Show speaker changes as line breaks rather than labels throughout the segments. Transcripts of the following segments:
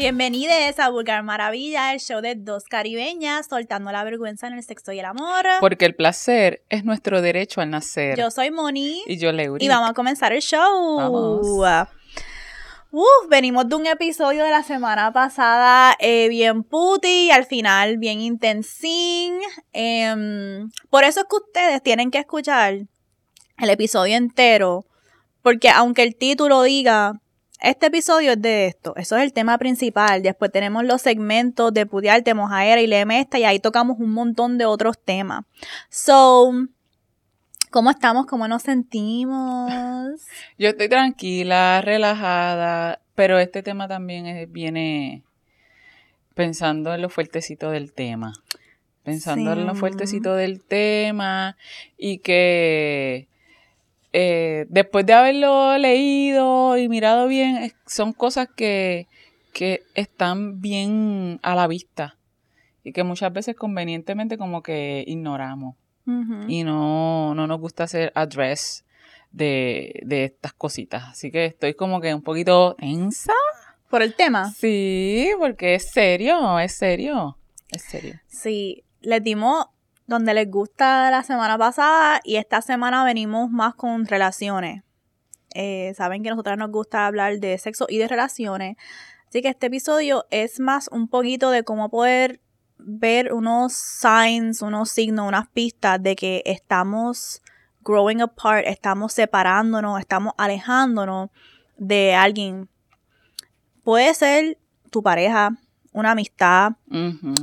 Bienvenidos a Vulgar Maravilla, el show de dos caribeñas soltando la vergüenza en el sexo y el amor.
Porque el placer es nuestro derecho al nacer.
Yo soy Moni.
y yo Leuri.
Y vamos a comenzar el show.
Vamos.
Uf, venimos de un episodio de la semana pasada eh, bien puti y al final bien intensín. Em, por eso es que ustedes tienen que escuchar el episodio entero. Porque aunque el título diga, este episodio es de esto, eso es el tema principal. Después tenemos los segmentos de Pudiarte, Mojaera y Léeme esta y ahí tocamos un montón de otros temas. So, ¿cómo estamos? ¿Cómo nos sentimos?
Yo estoy tranquila, relajada, pero este tema también es- viene pensando en lo fuertecito del tema. Pensando en lo fuertecito del tema y que eh, después de haberlo leído y mirado bien, son cosas que, que están bien a la vista y que muchas veces convenientemente como que ignoramos y no, no nos gusta hacer address de, de estas cositas. Así que estoy como que un poquito tensa.
Por el tema.
Sí, porque es serio, es serio, es serio.
Sí, les dimos donde les gusta la semana pasada y esta semana venimos más con relaciones. Eh, Saben que a nosotras nos gusta hablar de sexo y de relaciones. Así que este episodio es más un poquito de cómo poder ver unos signs, unos signos, unas pistas de que estamos growing apart, estamos separándonos, estamos alejándonos de alguien. Puede ser tu pareja, una amistad,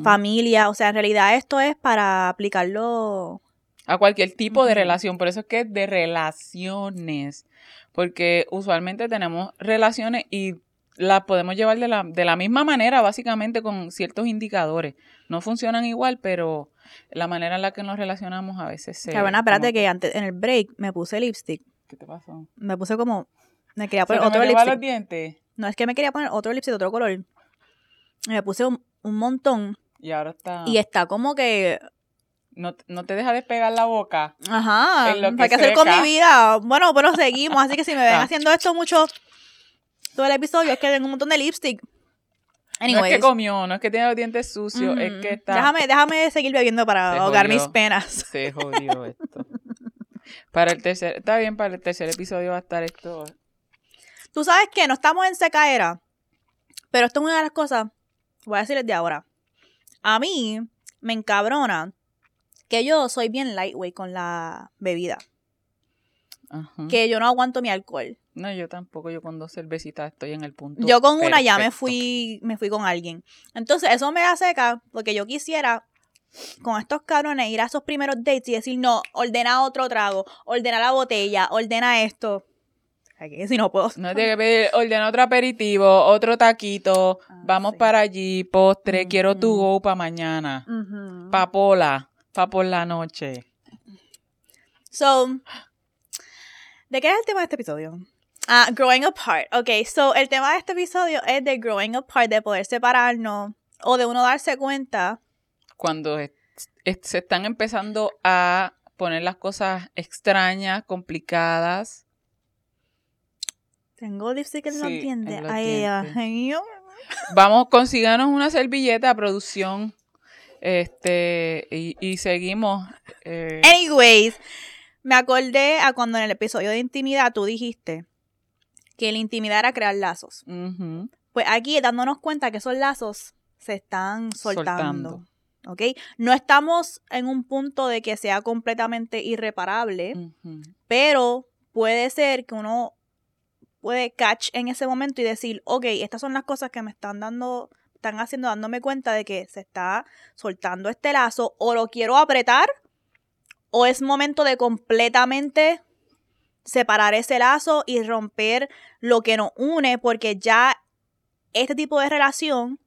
familia, o sea, en realidad esto es para aplicarlo.
A cualquier tipo de relación, por eso es que es de relaciones, porque usualmente tenemos relaciones y las podemos llevar de la, de la misma manera, básicamente con ciertos indicadores. No funcionan igual, pero la manera en la que nos relacionamos a veces se...
Cabrona, espérate que antes, en el break me puse lipstick.
¿Qué te pasó?
Me puse como. Me quería
¿Se
poner
te
otro
metió para los
lipstick.
dientes?
No, es que me quería poner otro lipstick de otro color. Me puse un, un montón.
Y ahora está...
Y está como que.
No, no te deja despegar la boca.
Ajá.
Lo que
¿Qué hacer con mi vida? Bueno, pero seguimos. Así que si me ven
Ah.
haciendo esto mucho. Todo el episodio es que tengo un montón de lipstick.
No es
Anyways.
que comió, no es que tiene los dientes sucios, es
Ujú.
que está...
déjame, déjame seguir bebiendo para
Se
ahogar mis penas.
Se jodió esto. Para el tercer, está bien, para el tercer episodio va a estar esto.
Tú sabes que no estamos en secaera, pero esto es una de las cosas, voy a decirles de ahora. A mí me encabrona que yo soy bien lightweight con la bebida,
Ajá.
que yo no aguanto mi alcohol.
No, yo tampoco, yo con dos cervecitas estoy en el punto.
Yo con una ya me fui, me fui con alguien. Entonces eso me da seca porque yo quisiera con estos cabrones ir a esos primeros dates y decir, no, ordena otro trago, ordena la botella, ordena esto. Si no puedo.
No tiene que pedir, ordena otro aperitivo, otro taquito,
Ah,
vamos
sí.
para allí, postre, quiero tu
Ujú.
go para mañana, papola, pa por la noche.
So, ¿de qué es el tema de este episodio? Ah, growing apart. Ok, so el tema de este episodio es de growing apart, de poder separarnos o de uno darse cuenta.
Cuando es- es- se están empezando a poner las cosas extrañas, complicadas.
Tengo lipstick en los
Sí,
dientes.
en los
Ay, ay.
Vamos, consíganos una servilleta, producción. Este, y, y seguimos. eh,
Anyways, me acordé a cuando en el episodio de intimidad tú dijiste que la intimidad era crear lazos. Pues aquí dándonos cuenta que esos lazos se están soltando.
Soltando.
¿Ok? No estamos en un punto de que sea completamente irreparable. Pero puede ser que uno puede catch en ese momento y decir, ok, estas son las cosas que me están dando, están haciendo, dándome cuenta de que se está soltando este lazo, o lo quiero apretar, o es momento de completamente separar ese lazo y romper lo que nos une, porque ya este tipo de relación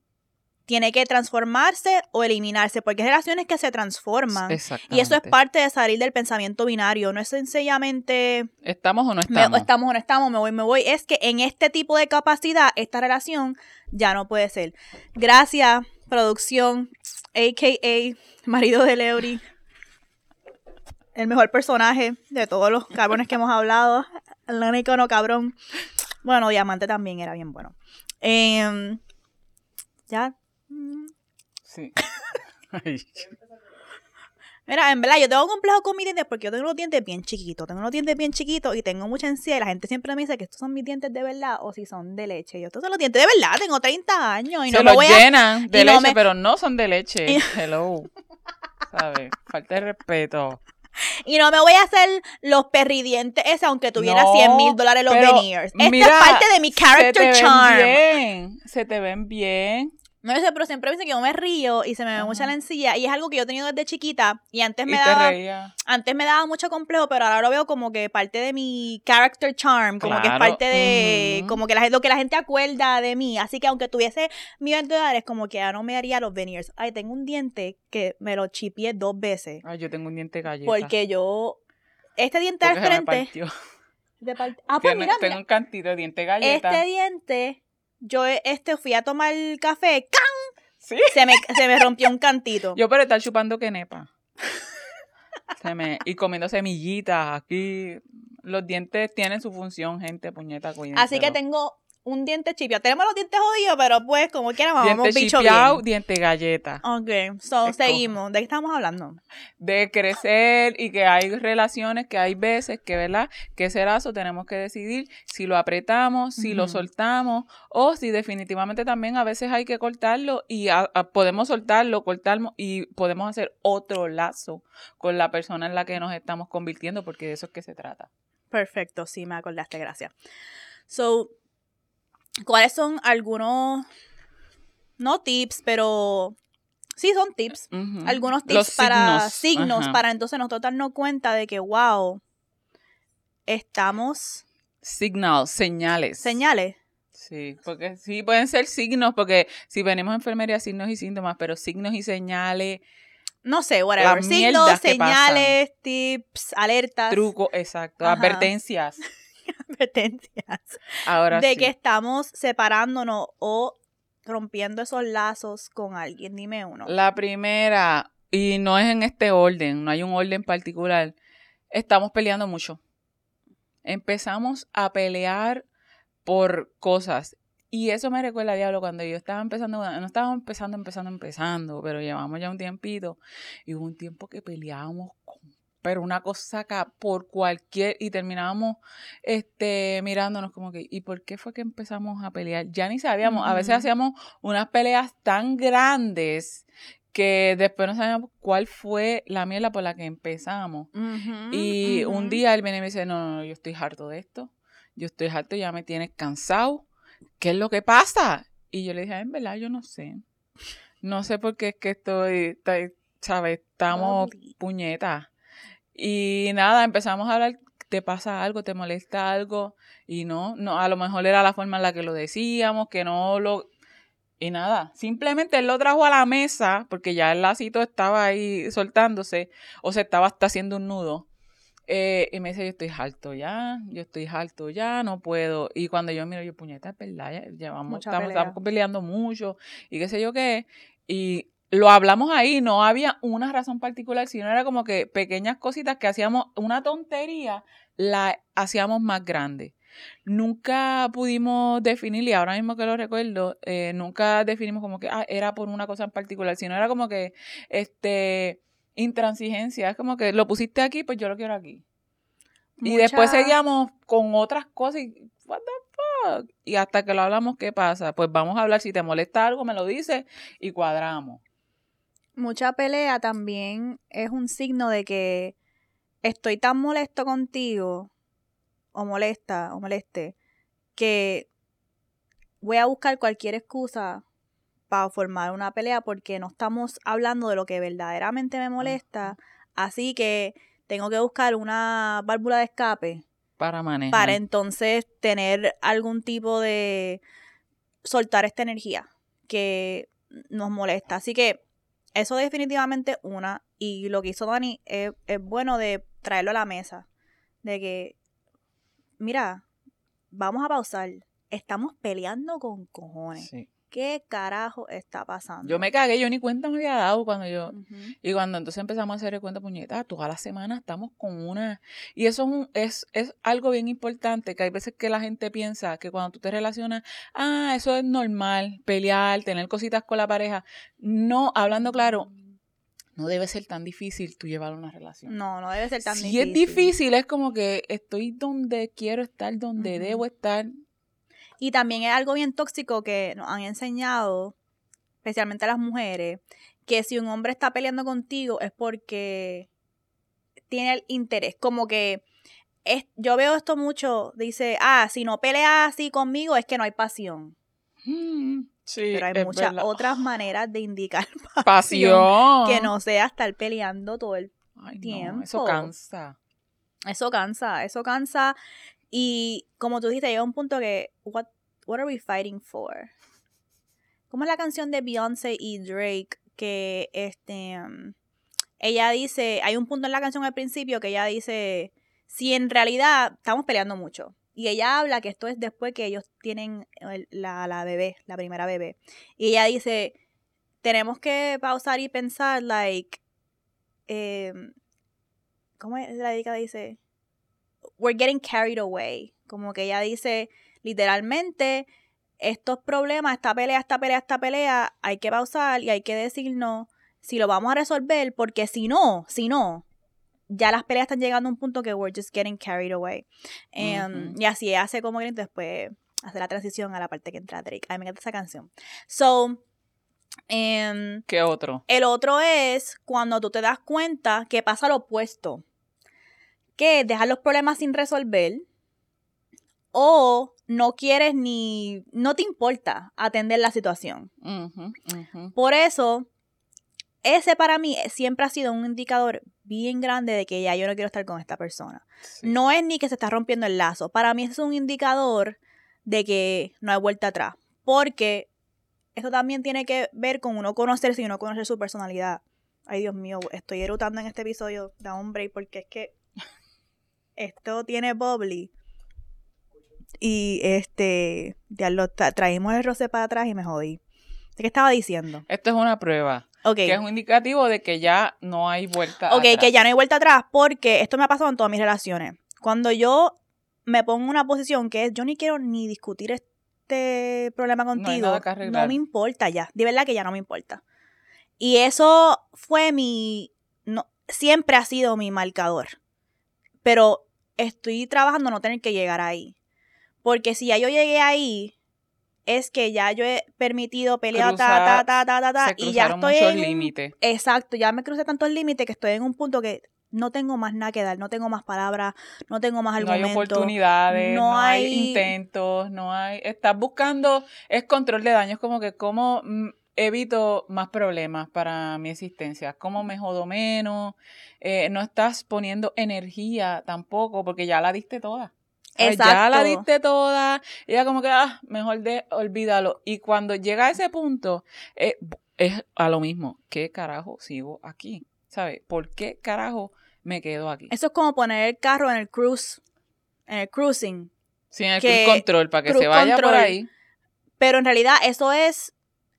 tiene que transformarse o eliminarse, porque hay relaciones que se transforman. Y eso es parte de salir del pensamiento binario. No es sencillamente
¿Estamos o no
me-
estamos?
estamos o no estamos, me voy, me voy. Es que en este tipo de capacidad, esta relación ya no puede ser. Gracias, producción, a.k.a. marido de Leury. El mejor personaje de todos los cabrones que hemos hablado. El único no cabrón. Bueno, Diamante también era bien bueno. Em, Ya.
Sí.
Mira, en verdad, yo tengo complejo con mis dientes porque yo tengo los dientes bien chiquitos. Tengo los dientes bien chiquitos y tengo mucha encía. Y la gente siempre me dice que estos son mis dientes de verdad o si son de leche. Yo, estos son los dientes de verdad. Tengo 30 años y
se
no me
los
voy a.
llenan de
y no
leche,
me-
pero no son de leche. Hello. ¿Sabes? Falta de respeto.
Y no me voy a hacer los perridientes ese aunque tuviera
No,
100 mil dólares los veneers. Esta
mira,
es parte de mi
se te
character
ven
charm.
bien. Se te ven bien.
No sé, pero siempre me dicen que yo me río y se me ve
Ajá.
mucha la encía. Y es algo que yo he tenido desde chiquita. Y antes
Y
me
te
daba.
reía.
Antes me daba mucho complejo, pero ahora lo veo como que parte de mi character charm, como que es parte de, como que la, lo que la gente acuerda de mí. Así que aunque tuviese millones de dólares, como que ya no me haría los veneers. Ay, tengo un diente que me lo chipié dos veces.
Ay, yo tengo un diente galleta.
Porque yo, este diente al frente, de parte- ah, pues
Tiene-
mira,
tengo
mira,
un cantito de diente galleta.
este diente, yo este fui a tomar el café, ¡ca!
Sí.
se me, se me rompió un cantito.
Yo por estar chupando quenepa. Se me, y comiendo semillitas aquí. Los dientes tienen su función, gente, puñeta, cuídense.
Así que tengo un diente chipiado. Tenemos los dientes jodidos, pero pues como quiera vamos
Diente
un bicho
chipeado,
bien.
diente galleta.
Ok, so
Escoja.
seguimos. ¿De qué estamos hablando?
De crecer y que hay relaciones que hay veces que, ¿verdad? Que ese lazo tenemos que decidir si lo apretamos, si lo soltamos o si definitivamente también a veces hay que cortarlo y a- a- podemos soltarlo, cortarlo y podemos hacer otro lazo con la persona en la que nos estamos convirtiendo porque de eso es que se trata.
Perfecto, sí, me acordaste, gracias. So, ¿cuáles son algunos, no tips, pero sí son tips, algunos tips
Los
para
signos,
signos,
ajá.
para entonces nosotros darnos cuenta de que, wow, estamos,
Signals, señales.
señales.
Sí, porque sí pueden ser signos, porque si venimos a enfermería, signos y síntomas, pero signos y señales,
No sé, whatever. Signos, señales, tips, alertas,
trucos, exacto,
Ajá.
advertencias.
advertencias.
Ahora
de
sí.
que estamos separándonos o rompiendo esos lazos con alguien. Dime uno.
La primera, y no es en este orden, no hay un orden particular, estamos peleando mucho. Empezamos a pelear por cosas. Y eso me recuerda, diablo, cuando yo estaba empezando, no estábamos empezando, empezando, empezando, pero llevamos ya un tiempito. Y hubo un tiempo que peleábamos con, pero una cosa acá por cualquier, y terminábamos este, mirándonos como que, ¿y por qué fue que empezamos a pelear? Ya ni sabíamos, a veces hacíamos unas peleas tan grandes que después no sabíamos cuál fue la mierda por la que empezamos. Y un día él viene y me dice, no, no, no, yo estoy harto de esto, yo estoy harto, ya me tienes cansado, ¿qué es lo que pasa? Y yo le dije, "Ay, en verdad, yo no sé, no sé por qué es que estoy, estoy, ¿sabes? Estamos puñetas. Y nada, empezamos a hablar, ¿te pasa algo? ¿Te molesta algo? Y no, no, a lo mejor era la forma en la que lo decíamos, que no lo... Y nada, simplemente él lo trajo a la mesa, porque ya el lacito estaba ahí soltándose, o se estaba hasta haciendo un nudo. Eh, y me dice, yo estoy harto ya, yo estoy harto ya, no puedo. Y cuando yo miro, yo, puñeta, es verdad, ya estamos, estamos peleando mucho, y qué sé yo qué. Y lo hablamos ahí, no había una razón particular, sino era como que pequeñas cositas que hacíamos, una tontería, la hacíamos más grande. Nunca pudimos definir, y ahora mismo que lo recuerdo, eh, nunca definimos como que ah, era por una cosa en particular, sino era como que, este, intransigencia, es como que lo pusiste aquí, pues yo lo quiero aquí. Y después seguíamos con otras cosas y, what the fuck? Y hasta que lo hablamos, ¿qué pasa? Pues vamos a hablar, si te molesta algo, me lo dices y cuadramos.
Mucha pelea también es un signo de que estoy tan molesto contigo, o molesta, o moleste, que voy a buscar cualquier excusa para formar una pelea porque no estamos hablando de lo que verdaderamente me molesta. Así que tengo que buscar una válvula de escape
Para manejar.
para entonces tener algún tipo de soltar esta energía que nos molesta. Así que eso definitivamente una. Y lo que hizo Dani es, es bueno de traerlo a la mesa. De que, mira, vamos a pausar. Estamos peleando con cojones.
Sí.
¿Qué carajo está pasando?
Yo me cagué, yo ni cuenta me había dado cuando yo... Y cuando entonces empezamos a hacer el cuenta puñeta, toda la semana estamos con una... Y eso es, un- es, es algo bien importante, que hay veces que la gente piensa que cuando tú te relacionas, ah, eso es normal, pelear, tener cositas con la pareja. No, hablando claro, no debe ser tan difícil tú llevar una relación.
No, no debe ser tan
si
difícil.
es difícil, es como que estoy donde quiero estar, donde debo estar.
Y también es algo bien tóxico que nos han enseñado, especialmente a las mujeres, que si un hombre está peleando contigo es porque tiene el interés. Como que es, yo veo esto mucho, dice, ah, si no peleas así conmigo es que no hay pasión.
Mm, Sí,
Pero hay
es
muchas
verdad.
otras maneras de indicar
pasión.
que no sea estar peleando todo el
Ay, no,
tiempo.
eso cansa.
Eso cansa, eso cansa. Y como tú dijiste, llega un punto que, what, what are we fighting for? ¿Cómo es la canción de Beyoncé y Drake? Que este, um, ella dice, hay un punto en la canción al principio que ella dice, si en realidad estamos peleando mucho. Y ella habla que esto es después que ellos tienen el- la, la bebé, la primera bebé. Y ella dice, tenemos que pausar y pensar, like, em, ¿cómo es la dedica? Dice, we're getting carried away. Como que ella dice, literalmente, estos problemas, esta pelea, esta pelea, esta pelea, hay que pausar y hay que decirnos si lo vamos a resolver, porque si no, si no, ya las peleas están llegando a un punto que we're just getting carried away. Em. Y así hace como que después hace la transición a la parte que entra Drake. A mí me encanta esa canción. So, em,
¿Qué otro?
el otro es cuando tú te das cuenta que pasa lo opuesto. Que dejas los problemas sin resolver o no quieres ni, no te importa atender la situación. Por eso, ese para mí siempre ha sido un indicador bien grande de que ya yo no quiero estar con esta persona.
Sí.
No es ni que se está rompiendo el lazo. Para mí es un indicador de que no hay vuelta atrás. Porque esto también tiene que ver con uno conocerse y uno conocer su personalidad. Ay, Dios mío, estoy erutando en este episodio. Da un break porque es que esto tiene bubbly. Y este, ya lo tra- traímos el roce para atrás y me jodí. ¿De qué estaba diciendo?
Esto es una prueba,
Ok.
que es un indicativo de que ya no hay vuelta
Ok,
atrás.
que ya no hay vuelta atrás porque esto me ha pasado en todas mis relaciones. Cuando yo me pongo en una posición que es, yo ni quiero ni discutir este problema contigo, no,
arreglar.
me importa ya, de verdad que ya no me importa. Y eso fue mi, no, siempre ha sido mi marcador. Pero estoy trabajando no tener que llegar ahí. Porque si ya yo llegué ahí, es que ya yo he permitido pelear, ta, ta, ta, ta, ta, ta, y ya estoy en
límites.
Exacto, ya me crucé tantos límites que estoy en un punto que no tengo más nada que dar, no tengo más palabras, no tengo más
No hay
argumentos.
oportunidades,
no
no, hay...
hay-
intentos, no hay... Estás buscando, es control de daños, como que cómo mm, evito más problemas para mi existencia, cómo me jodo menos, eh, no estás poniendo energía tampoco, porque ya la diste toda. ¿Sabes? Ya la
Exacto.
diste toda, ya como que, ah, mejor de olvídalo. Y cuando llega a ese punto, eh, es a lo mismo, ¿qué carajo sigo aquí? ¿Sabes? ¿Por qué carajo me quedo aquí?
Eso es como poner el carro en el cruise, en el cruising.
Sin el
que-
cruise control, para que se vaya por ahí.
Pero en realidad eso es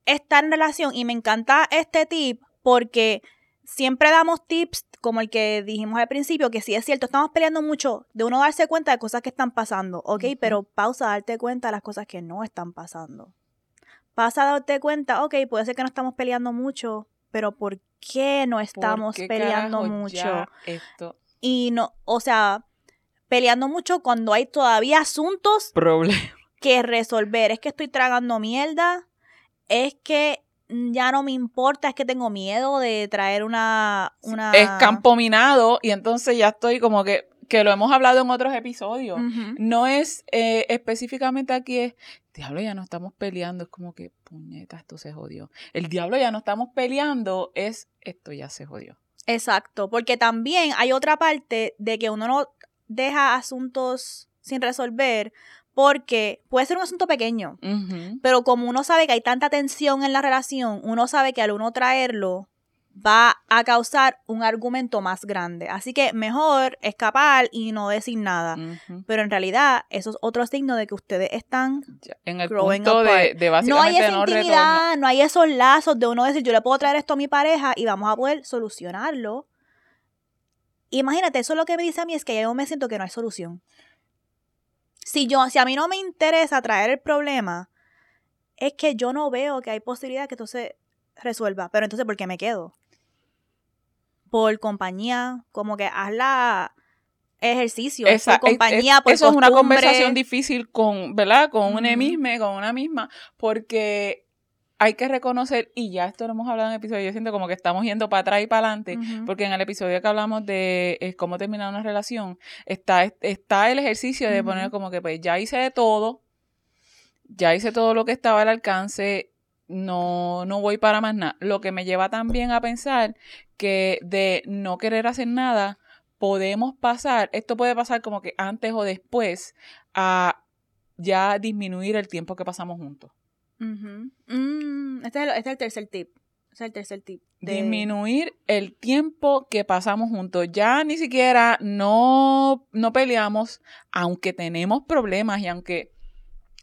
estar en relación y me encanta este tip porque siempre damos tips como el que dijimos al principio, que sí es cierto, estamos peleando mucho de uno darse cuenta de cosas que están pasando, ¿ok? Pero pausa, darte cuenta de las cosas que no están pasando. Pasa a darte cuenta, ok, puede ser que no estamos peleando mucho, pero ¿por qué no estamos
¿Por qué
peleando mucho?
esto
Y no, o sea, peleando mucho cuando hay todavía asuntos que resolver. Es que estoy tragando mierda. Es que ya no me importa. Es que tengo miedo de traer una. una...
Es campo minado y entonces ya estoy como que, que lo hemos hablado en otros episodios. No es eh, específicamente aquí, es, diablo, ya no estamos peleando, es como que, puñeta, esto se jodió. El diablo ya no estamos peleando, es, esto ya se jodió.
Exacto. Porque también hay otra parte de que uno no deja asuntos sin resolver. Porque puede ser un asunto pequeño. Pero como uno sabe que hay tanta tensión en la relación, uno sabe que al uno traerlo, va a causar un argumento más grande. Así que mejor escapar y no decir nada. Pero en realidad, eso es otro signo de que ustedes están
en el punto de, de, básicamente no
hay esa intimidad, no hay esos lazos de uno decir, yo le puedo traer esto a mi pareja y vamos a poder solucionarlo. Imagínate, eso es lo que me dice a mí es que yo me siento que no hay solución. Si yo, si a mí no me interesa traer el problema, es que yo no veo que hay posibilidad que esto se resuelva. Pero entonces, ¿por qué me quedo? por compañía, como que haz la ejercicio, por compañía, por
Eso es una conversación difícil con, ¿verdad? Con misma, con una misma, porque hay que reconocer, y ya esto lo hemos hablado en el episodio, yo siento como que estamos yendo para atrás y para adelante, porque en el episodio que hablamos de cómo terminar una relación, está, está el ejercicio de poner como que pues ya hice de todo, ya hice todo lo que estaba al alcance, no, no voy para más nada. Lo que me lleva también a pensar que de no querer hacer nada, podemos pasar, esto puede pasar como que antes o después, a ya disminuir el tiempo que pasamos juntos.
Mm, este, este, es el, tercer tip. Este es el tercer tip.
Disminuir el tiempo que pasamos juntos. Ya ni siquiera no, no peleamos, aunque tenemos problemas y aunque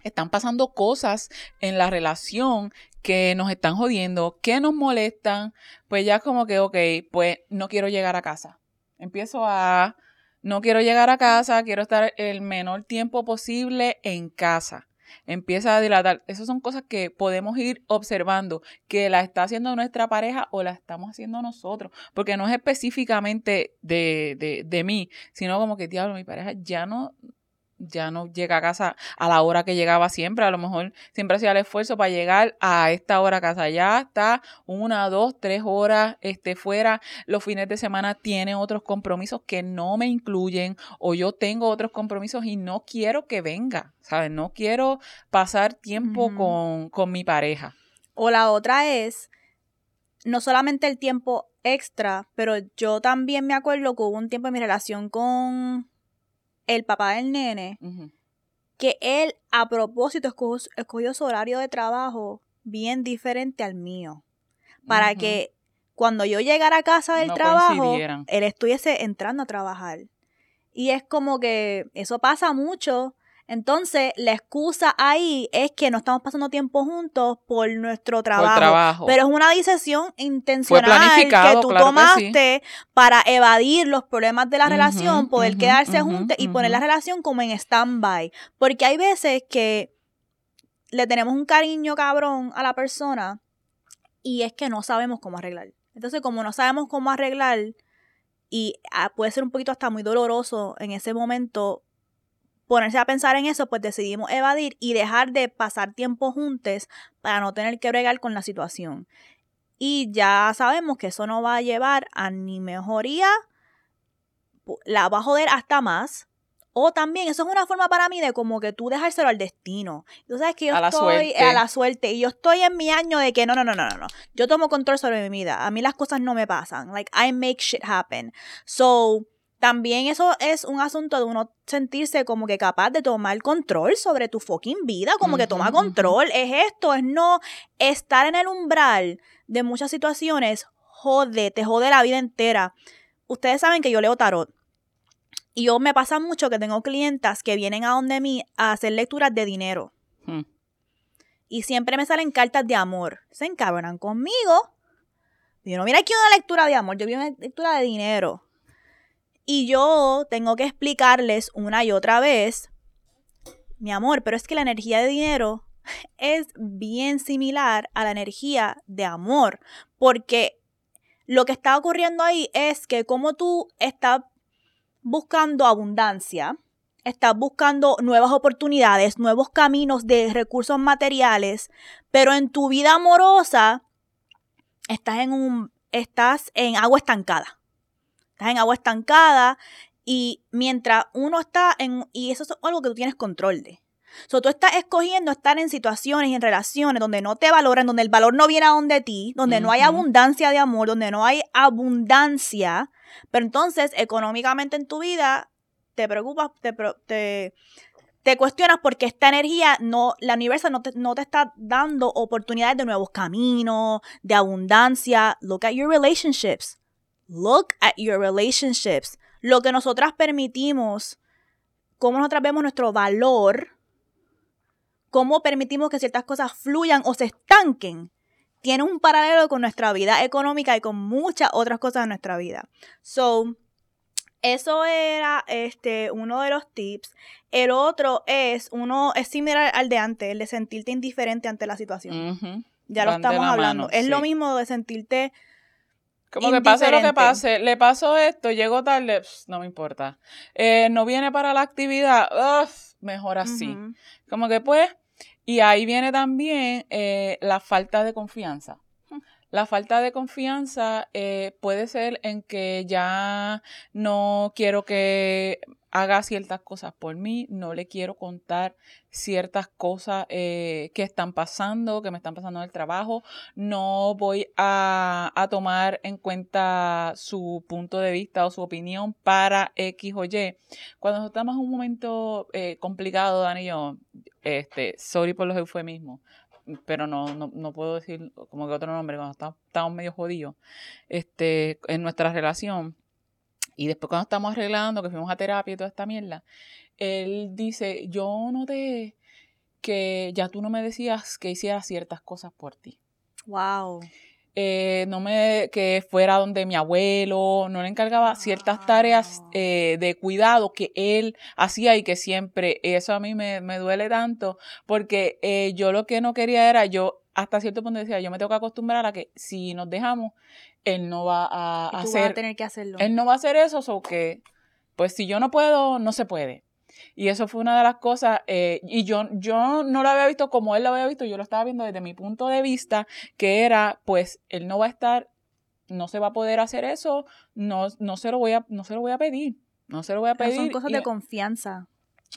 están pasando cosas en la relación que nos están jodiendo, que nos molestan, pues ya como que, ok, pues no quiero llegar a casa. Empiezo a, no quiero llegar a casa, quiero estar el menor tiempo posible en casa. Empieza a dilatar. Esas son cosas que podemos ir observando, que la está haciendo nuestra pareja o la estamos haciendo nosotros, porque no es específicamente de, de, de mí, sino como que, diablo, mi pareja ya no, ya no llega a casa a la hora que llegaba siempre. A lo mejor siempre hacía el esfuerzo para llegar a esta hora a casa. Ya está una, dos, tres horas este, fuera. Los fines de semana tiene otros compromisos que no me incluyen o yo tengo otros compromisos y no quiero que venga, ¿sabes? No quiero pasar tiempo con, con mi pareja.
O la otra es, no solamente el tiempo extra, pero yo también me acuerdo que hubo un tiempo en mi relación con el papá del nene, que él a propósito escogió, su horario de trabajo bien diferente al mío. Para que cuando yo llegara a casa del trabajo, él estuviese entrando a trabajar. Y es como que eso pasa mucho entonces, la excusa ahí es que no estamos pasando tiempo juntos por nuestro trabajo. Pero es una decisión intencional que tú tomaste para evadir los problemas de la relación, poder quedarse juntos y poner la relación como en stand-by. Porque hay veces que le tenemos un cariño cabrón a la persona y es que no sabemos cómo arreglar. Entonces, como no sabemos cómo arreglar y ah, puede ser un poquito hasta muy doloroso en ese momento ponerse a pensar en eso, pues decidimos evadir y dejar de pasar tiempo juntos para no tener que bregar con la situación. Y ya sabemos que eso no va a llevar a ni mejoría, la va a joder hasta más. O también, eso es una forma para mí de como que tú dejárselo al destino. Tú sabes que yo estoy a la suerte y yo estoy en mi año de que no, no, no, no, no, no. Yo tomo control sobre mi vida. A mí las cosas no me pasan. Like, I make shit happen. So, también eso es un asunto de uno sentirse como que capaz de tomar control sobre tu fucking vida, como que toma control. Es esto, es no estar en el umbral de muchas situaciones, jode, te jode la vida entera. Ustedes saben que yo leo tarot. Y yo me pasa mucho que tengo clientas que vienen a donde mí a hacer lecturas de dinero. Hmm. Y siempre me salen cartas de amor. Se encabronan conmigo. Yo no mira aquí una lectura de amor, yo vi una lectura de dinero. Y yo tengo que explicarles una y otra vez, mi amor, pero es que la energía de dinero es bien similar a la energía de amor, porque lo que está ocurriendo ahí es que como tú estás buscando abundancia, estás buscando nuevas oportunidades, nuevos caminos de recursos materiales, pero en tu vida amorosa estás en un estás en agua estancada estás en agua estancada y mientras uno está en, y eso es algo que tú tienes control de. So, tú estás escogiendo estar en situaciones y en relaciones donde no te valoran, donde el valor no viene a donde ti, donde no hay abundancia de amor, donde no hay abundancia, pero entonces económicamente en tu vida te preocupas, te, te te cuestionas porque esta energía, no, la universo no te, no te está dando oportunidades de nuevos caminos, de abundancia. Look at your relationships. Look at your relationships. Lo que nosotras permitimos, cómo nosotras vemos nuestro valor, cómo permitimos que ciertas cosas fluyan o se estanquen, tiene un paralelo con nuestra vida económica y con muchas otras cosas en nuestra vida. So, eso era este, uno de los tips. El otro es, uno es similar al de antes, el de sentirte indiferente ante la situación. Ya lo estamos hablando. es lo mismo de sentirte
como que pase lo que pase, le pasó esto, llegó tarde, no me importa. Eh, no viene para la actividad, mejor así. Como que pues, y ahí viene también eh, la falta de confianza. La falta de confianza eh, puede ser en que ya no quiero que haga ciertas cosas por mí, no le quiero contar ciertas cosas eh, que están pasando, que me están pasando en el trabajo, no voy a, tomar en cuenta su punto de vista o su opinión para X o Y. Cuando estamos en un momento eh, complicado, Dani y yo, este, sorry por los eufemismos, pero no, no, no, puedo decir como que otro nombre, cuando estamos, estamos medio jodidos este, en nuestra relación. Y después cuando estamos arreglando, que fuimos a terapia y toda esta mierda, él dice, yo noté que ya tú no me decías que hiciera ciertas cosas por ti.
Wow.
Eh, no me que fuera donde mi abuelo, no le encargaba ciertas tareas ah. eh, de cuidado que él hacía y que siempre, eso a mí me, duele tanto, porque eh, yo lo que no quería era, yo hasta cierto punto decía, yo me tengo que acostumbrar a que si nos dejamos, él no va a, hacer,
tener que hacerlo.
Él no va a hacer eso, o que, pues si yo no puedo, no se puede. Y eso fue una de las cosas, eh, y yo, yo no lo había visto como él lo había visto, yo lo estaba viendo desde mi punto de vista, que era, pues, él no va a estar, no se va a poder hacer eso, no, no, se, lo voy a, no se lo voy a pedir, no se lo voy a pedir.
son cosas de confianza.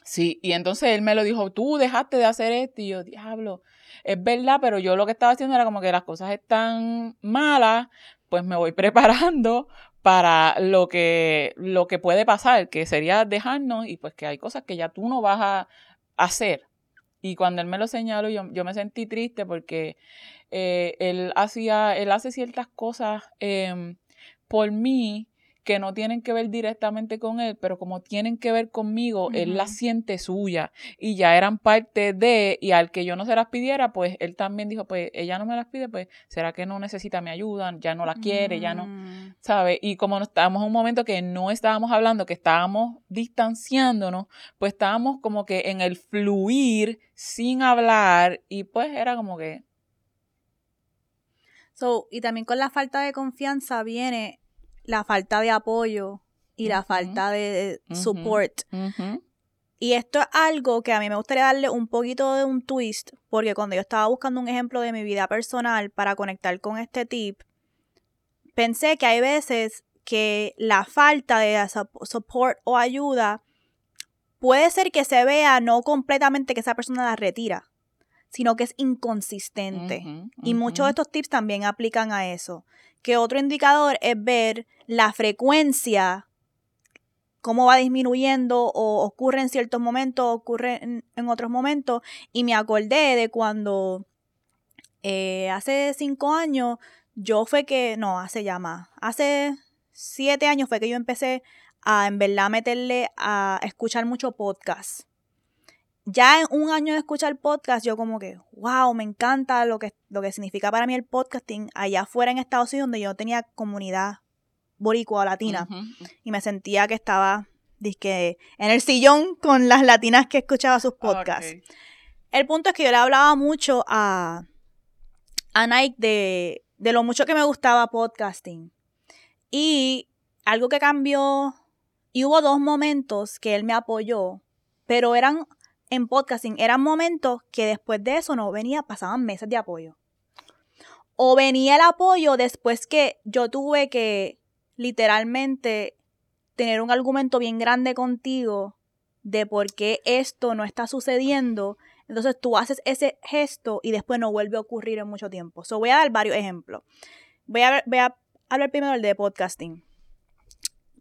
Sí, y entonces él me lo dijo, tú dejaste de hacer esto, y yo, diablo, es verdad, pero yo lo que estaba haciendo era como que las cosas están malas, pues me voy preparando para lo que, lo que puede pasar, que sería dejarnos y pues que hay cosas que ya tú no vas a hacer. Y cuando él me lo señaló, yo, yo me sentí triste porque eh, él hacía, él hace ciertas cosas em, por mí que no tienen que ver directamente con él, pero como tienen que ver conmigo, él las siente suya y ya eran parte de, y al que yo no se las pidiera, pues él también dijo, pues ella no me las pide, pues será que no necesita mi ayuda, ya no la quiere, ya no, mm. ¿sabe? Y como no estábamos en un momento que no estábamos hablando, que estábamos distanciándonos, pues estábamos como que en el fluir sin hablar y pues era como que...
So, y también con la falta de confianza viene la falta de apoyo y la falta de support. Y esto es algo que a mí me gustaría darle un poquito de un twist, porque cuando yo estaba buscando un ejemplo de mi vida personal para conectar con este tip, pensé que hay veces que la falta de support o ayuda puede ser que se vea no completamente que esa persona la retira, sino que es inconsistente. Y muchos de estos tips también aplican a eso. Que otro indicador es ver la frecuencia, cómo va disminuyendo o ocurre en ciertos momentos, ocurre en, otros momentos. Y me acordé de cuando eh, hace cinco años, yo fue que, no, hace ya más, hace siete años fue que yo empecé a en verdad meterle a escuchar mucho podcast ya en un año de escuchar podcast, yo como que, wow, me encanta lo que, lo que significa para mí el podcasting allá afuera en Estados Unidos, donde yo tenía comunidad boricua latina. Y me sentía que estaba, dizque, en el sillón con las latinas que escuchaba sus podcasts. El punto es que yo le hablaba mucho a, a Nike de, de lo mucho que me gustaba podcasting. Y algo que cambió, y hubo dos momentos que él me apoyó, pero eran en podcasting eran momentos que después de eso no venía, pasaban meses de apoyo. O venía el apoyo después que yo tuve que literalmente tener un argumento bien grande contigo de por qué esto no está sucediendo. Entonces tú haces ese gesto y después no vuelve a ocurrir en mucho tiempo. So, voy a dar varios ejemplos. Voy a, voy a hablar primero del de podcasting.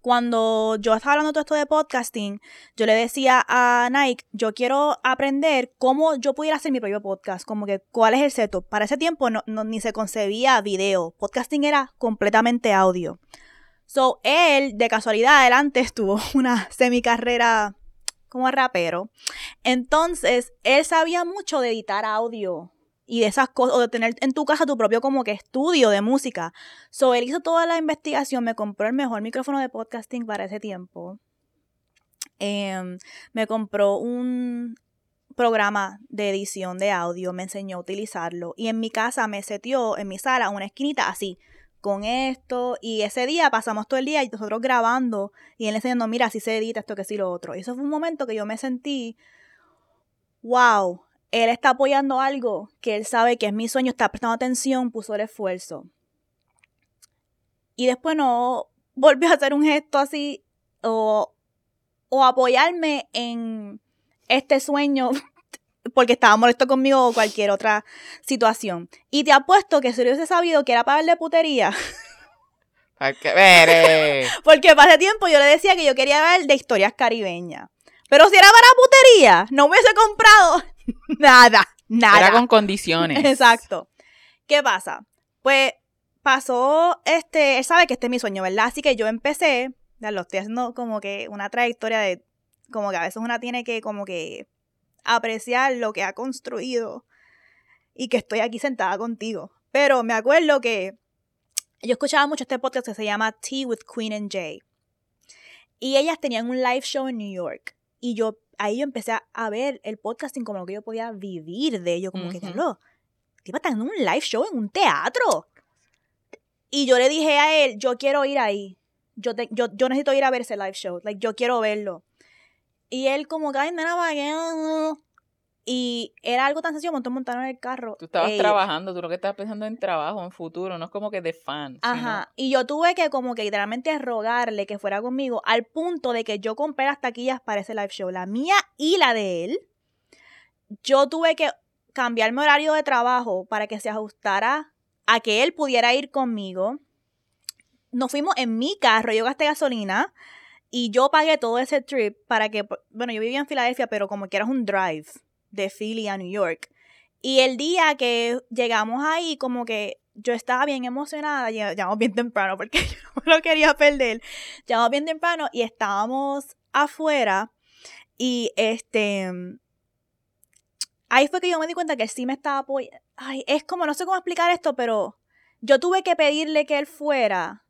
Cuando yo estaba hablando todo esto de podcasting, yo le decía a Nike, yo quiero aprender cómo yo pudiera hacer mi propio podcast, como que cuál es el setup. Para ese tiempo no, ni se concebía video, podcasting era completamente audio. So, él, de casualidad, él antes tuvo una semicarrera como rapero. Entonces, él sabía mucho de editar audio y de esas cosas, o de tener en tu casa tu propio como que estudio de música. So, él hizo toda la investigación, me compró el mejor micrófono de podcasting para ese tiempo. Em, me compró un programa de edición de audio, me enseñó a utilizarlo y en mi casa me setió en mi sala una esquinita así, con esto y ese día pasamos todo el día y nosotros grabando y él enseñando, mira, así se edita esto que sí lo otro. Y eso fue un momento que yo me sentí, wow, él está apoyando algo que él sabe que es mi sueño, está prestando atención, puso el esfuerzo. Y después no volvió a hacer un gesto así o, o apoyarme en este sueño porque estaba molesto conmigo o cualquier otra situación. Y te apuesto que si hubiese sabido que era para de putería. Porque para ese tiempo yo le decía que yo quería ver de historias caribeñas. Pero si era para putería, no hubiese comprado nada, nada.
Era con condiciones.
Exacto. ¿Qué pasa? Pues pasó, este, él sabe que este es mi sueño, ¿verdad? Así que yo empecé, ya lo estoy haciendo como que una trayectoria de, como que a veces una tiene que como que apreciar lo que ha construido y que estoy aquí sentada contigo. Pero me acuerdo que yo escuchaba mucho este podcast que se llama Tea with Queen and Jay. Y ellas tenían un live show en New York. Y yo ahí yo empecé a, ver el podcasting como lo que yo podía vivir de ello, como que, diablo, iba a en un live show en un teatro. Y yo le dije a él, yo quiero ir ahí. Yo, yo, yo necesito ir a ver ese live show. Like, yo quiero verlo. Y él como que, ay, nada, y era algo tan sencillo, montón montaron el carro.
Tú estabas trabajando, tú lo que estabas pensando en trabajo, en futuro, no es como que de fan.
Ajá. Y yo tuve que como que literalmente rogarle que fuera conmigo al punto de que yo compré las taquillas para ese live show, la mía y la de él. Yo tuve que cambiar mi horario de trabajo para que se ajustara a que él pudiera ir conmigo. Nos fuimos en mi carro, yo gasté gasolina y yo pagué todo ese trip para que, bueno, yo vivía en Filadelfia, pero como que era un drive de Philly a New York. Y el día que llegamos ahí, como que yo estaba bien emocionada, llegamos bien temprano porque yo no lo quería perder. Llegamos bien temprano y estábamos afuera y este... Ahí fue que yo me di cuenta que sí me estaba apoyando. Ay, es como, no sé cómo explicar esto, pero yo tuve que pedirle que él fuera,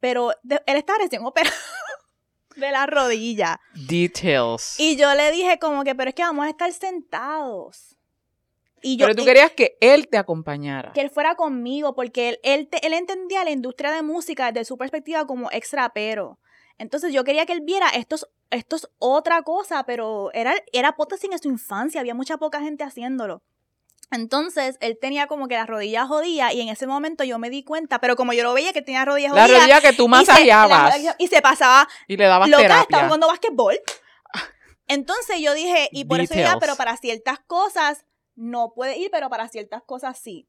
pero él estaba recién operado de la rodilla.
Details.
Y yo le dije como que, pero es que vamos a estar sentados.
Y yo, pero tú querías que él te acompañara.
Que él fuera conmigo, porque él, él, él entendía la industria de música desde su perspectiva como extrapero. Entonces yo quería que él viera, esto es, esto es otra cosa, pero era, era en su infancia, había mucha poca gente haciéndolo. Entonces, él tenía como que las rodillas jodidas y en ese momento yo me di cuenta, pero como yo lo veía que tenía rodillas jodidas.
La rodilla que tú masajeabas.
Y se, pasaba.
Y le dabas loca, terapia.
estaba jugando basquetbol. Entonces yo dije, y por eso ya, pero para ciertas cosas no puede ir, pero para ciertas cosas sí.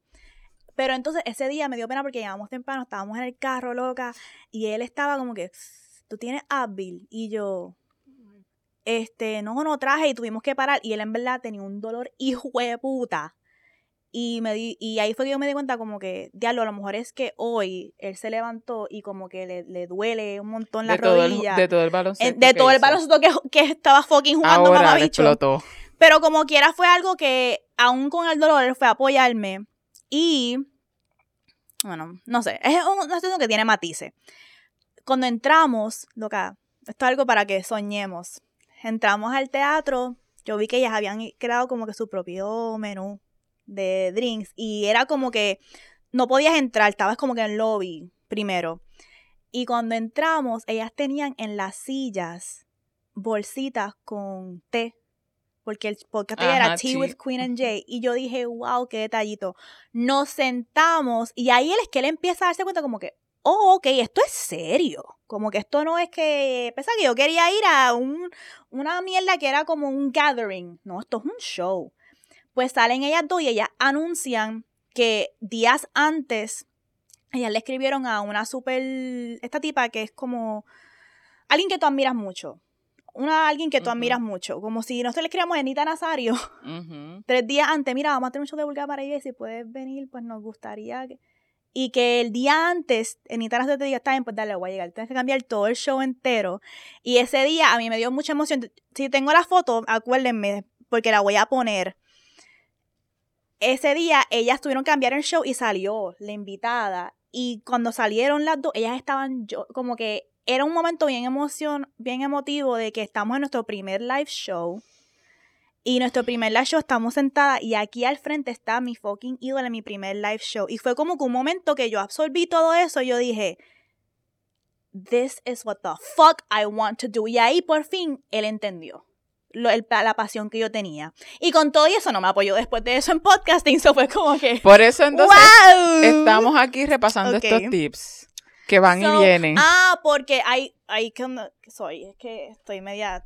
Pero entonces ese día me dio pena porque llegamos temprano, estábamos en el carro, loca, y él estaba como que, tú tienes Advil, y yo, este, no, no traje, y tuvimos que parar, y él en verdad tenía un dolor hijo de puta y, me di, y ahí fue que yo me di cuenta como que, diablo, a lo mejor es que hoy él se levantó y como que le, le duele un montón la rodilla.
de todo el baloncesto.
de todo el baloncesto que, que, estaba fucking jugando Ahora explotó. Pero como quiera fue algo que, aún con el dolor, él fue a apoyarme. Y, bueno, no sé, es un asunto que tiene matices. Cuando entramos, loca, esto es algo para que soñemos. Entramos al teatro, yo vi que ellas habían creado como que su propio menú de drinks y era como que no podías entrar, estabas como que en el lobby primero. Y cuando entramos, ellas tenían en las sillas bolsitas con té. Porque el podcast era Tea with Queen and Jay. Y yo dije, wow, qué detallito. Nos sentamos y ahí él es que él empieza a darse cuenta como que, oh, ok, esto es serio. Como que esto no es que, pensaba que yo quería ir a un, una mierda que era como un gathering. No, esto es un show. Pues salen ellas dos y ellas anuncian que días antes ellas le escribieron a una super, esta tipa que es como, alguien que tú admiras mucho. Una, alguien que tú admiras mucho. Como si nosotros le escribamos a Anita Nazario tres días antes, mira, vamos a tener un show de vulgar para ella y si puedes venir, pues nos gustaría que... Y que el día antes, Anita Nazario te diga, está bien, pues dale, voy a llegar. Tienes que cambiar todo el show entero. Y ese día a mí me dio mucha emoción. Si tengo la foto, acuérdenme, porque la voy a poner. Ese día ellas tuvieron que cambiar el show y salió la invitada. Y cuando salieron las dos, ellas estaban yo, como que era un momento bien emoción, bien emotivo de que estamos en nuestro primer live show. Y nuestro primer live show estamos sentadas y aquí al frente está mi fucking ídola en mi primer live show. Y fue como que un momento que yo absorbí todo eso y yo dije, this is what the fuck I want to do. Y ahí por fin él entendió lo- el- la pasión que yo tenía. Y con todo y eso no me apoyó después de eso en podcasting. Eso fue como que,
Por eso entonces
wow.
estamos aquí repasando
Ok.
estos tips que van
So,
y vienen.
Ah, porque hay, hay que, soy, es que estoy media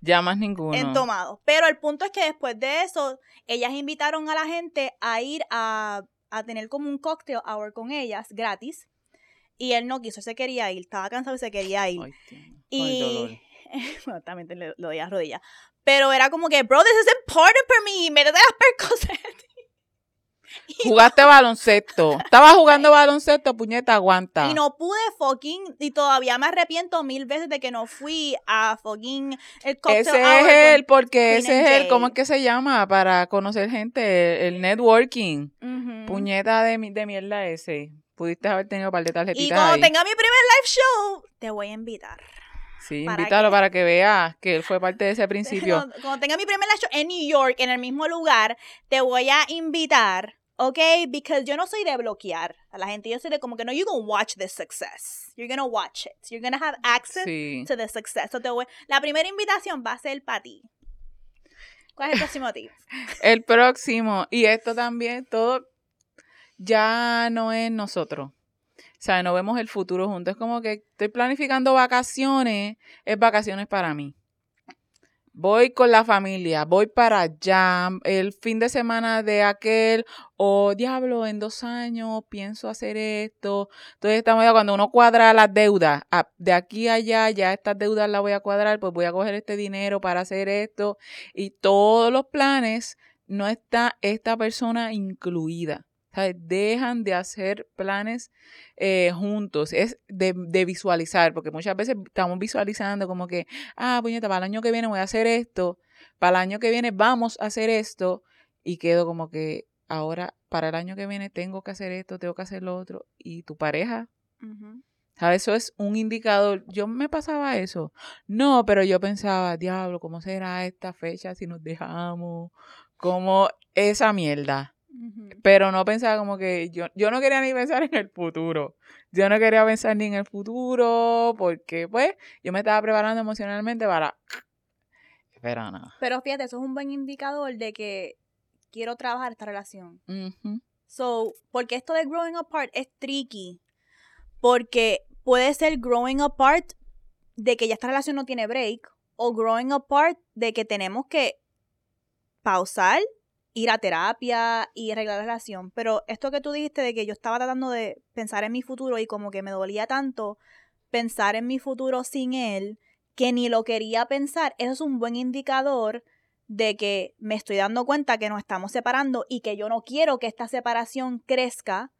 ya más ninguno.
entomado. Pero el punto es que después de eso, ellas invitaron a la gente a ir a, a tener como un cocktail hour con ellas, gratis. Y él no quiso, se quería ir, estaba cansado y se quería ir.
Ay,
y bueno, también te le- lo doy a rodillas. Pero era como que, bro, this is important for me, métete las percocet.
Jugaste baloncesto. Estaba jugando baloncesto, puñeta, aguanta.
Y no pude fucking, y todavía me arrepiento mil veces de que no fui a fucking el
ese
hour
es
con-
porque
Queen
ese es el,
Jay.
¿cómo es que se llama? Para conocer gente, el, el networking.
Ujú.
Puñeta de, mi- de mierda ese. Pudiste haber tenido un par de
Y
tarjetitas
cuando
ahí.
tenga mi primer live show, te voy a invitar.
Sí,
¿para
invítalo para que veas que él fue parte de ese principio.
Cuando, cuando tenga mi primer live show en New York, en el mismo lugar, te voy a invitar, ¿ok? Because yo no soy de bloquear a la gente. Yo soy de como que no, you're gonna watch the success. You're gonna watch it. You're gonna have access
Sí.
to the success. So te voy- la primera invitación va a ser para ti. ¿Cuál es el próximo tip?
El próximo, y esto también, todo ya no es nosotros. Sea, no vemos el futuro juntos. Es como que estoy planificando vacaciones, es vacaciones para mí. Voy con la familia, voy para allá, el fin de semana de aquel, o diablo, en dos años pienso hacer esto. Entonces, estamos ya cuando uno cuadra las deudas, de aquí a allá, ya estas deudas las voy a cuadrar, pues voy a coger este dinero para hacer esto. Y todos los planes, no está esta persona incluida. ¿Sabes? Dejan de hacer planes eh, juntos, es de, de visualizar, porque muchas veces estamos visualizando como que, ah, puñeta, para el año que viene voy a hacer esto, para el año que viene vamos a hacer esto, y quedo como que ahora, para el año que viene tengo que hacer esto, tengo que hacer lo otro, y tu pareja. ¿sabes? Eso es un indicador. Yo me pasaba eso. No, pero yo pensaba, diablo, ¿cómo será esta fecha si nos dejamos? Como esa mierda Pero no pensaba como que yo, yo no quería ni pensar en el futuro. Yo no quería pensar ni en el futuro porque pues yo me estaba preparando emocionalmente para... Nada.
Pero fíjate, eso es un buen indicador de que quiero trabajar esta relación.
Ujú.
So, porque esto de growing apart es tricky. Porque puede ser growing apart de que ya esta relación no tiene break. O growing apart de que tenemos que pausar, ir a terapia y arreglar la relación. Pero esto que tú dijiste de que yo estaba tratando de pensar en mi futuro y como que me dolía tanto pensar en mi futuro sin él, que ni lo quería pensar, eso es un buen indicador de que me estoy dando cuenta que nos estamos separando y que yo no quiero que esta separación crezca.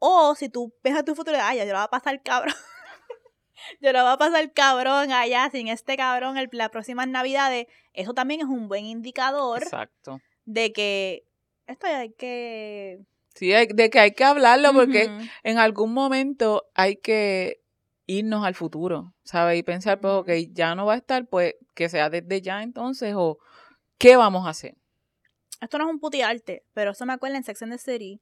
O si tú ves a tu futuro, ay, yo la va a pasar cabrón. yo la va a pasar cabrón allá sin este cabrón el, la próxima Navidades. Eso también es un buen indicador
Exacto.
De que esto hay que...
Sí, hay- de que hay que hablarlo porque en algún momento hay que irnos al futuro, ¿sabes? Y pensar, pues, ok, ya no va a estar, pues, que sea desde ya entonces o qué vamos a hacer.
Esto no es un putearte, pero eso me acuerda en Sex and the City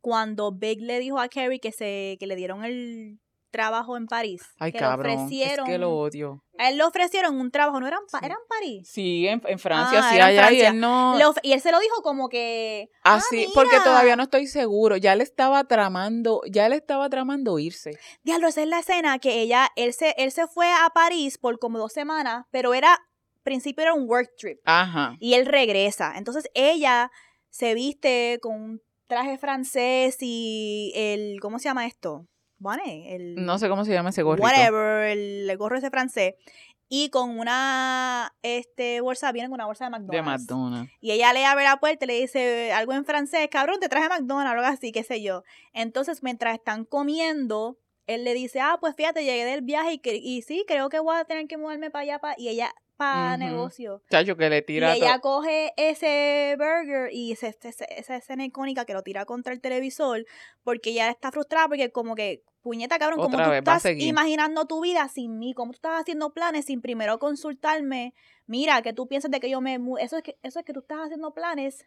cuando Big le dijo a Carrie que se que le dieron el trabajo en París.
Ay,
que
cabrón,
Le
es
ofrecieron,
que lo odio.
A él le ofrecieron un trabajo, no era en, Pa-
Sí.
era en París.
Sí, en, en Francia,
Ah,
sí, allá, y
Francia.
él no...
Y él se lo dijo como que.
Así,
ah,
porque
mira.
todavía no estoy seguro. Ya le estaba tramando, ya le estaba tramando irse.
Diablo, esa es la escena que ella, él se, él se fue a París por como dos semanas, pero era, al principio era un work trip.
Ajá.
Y él regresa. Entonces ella se viste con un traje francés y el, ¿cómo se llama esto? Bonnet, el
No sé cómo se llama ese gorrito.
whatever, el, gorro ese francés. Y con una este bolsa, viene con una bolsa de
De
McDonald's.
McDonald's.
Y ella le abre la puerta y le dice algo en francés, cabrón, te traje McDonald's, algo así, qué sé yo. Entonces, mientras están comiendo, él le dice, ah, pues fíjate, llegué del viaje y, y sí, creo que voy a tener que moverme para allá, pa-". y ella para
Ujú.
negocio.
Chacho, que le
Y
tira
ella
todo.
coge ese burger y ese- ese- esa escena icónica que lo tira contra el televisor porque ella está frustrada porque como que, puñeta cabrón, como tú estás imaginando tu vida sin mí, como tú estás haciendo planes sin primero consultarme, mira, que tú piensas de que yo me... Eso es que, eso es que tú estás haciendo planes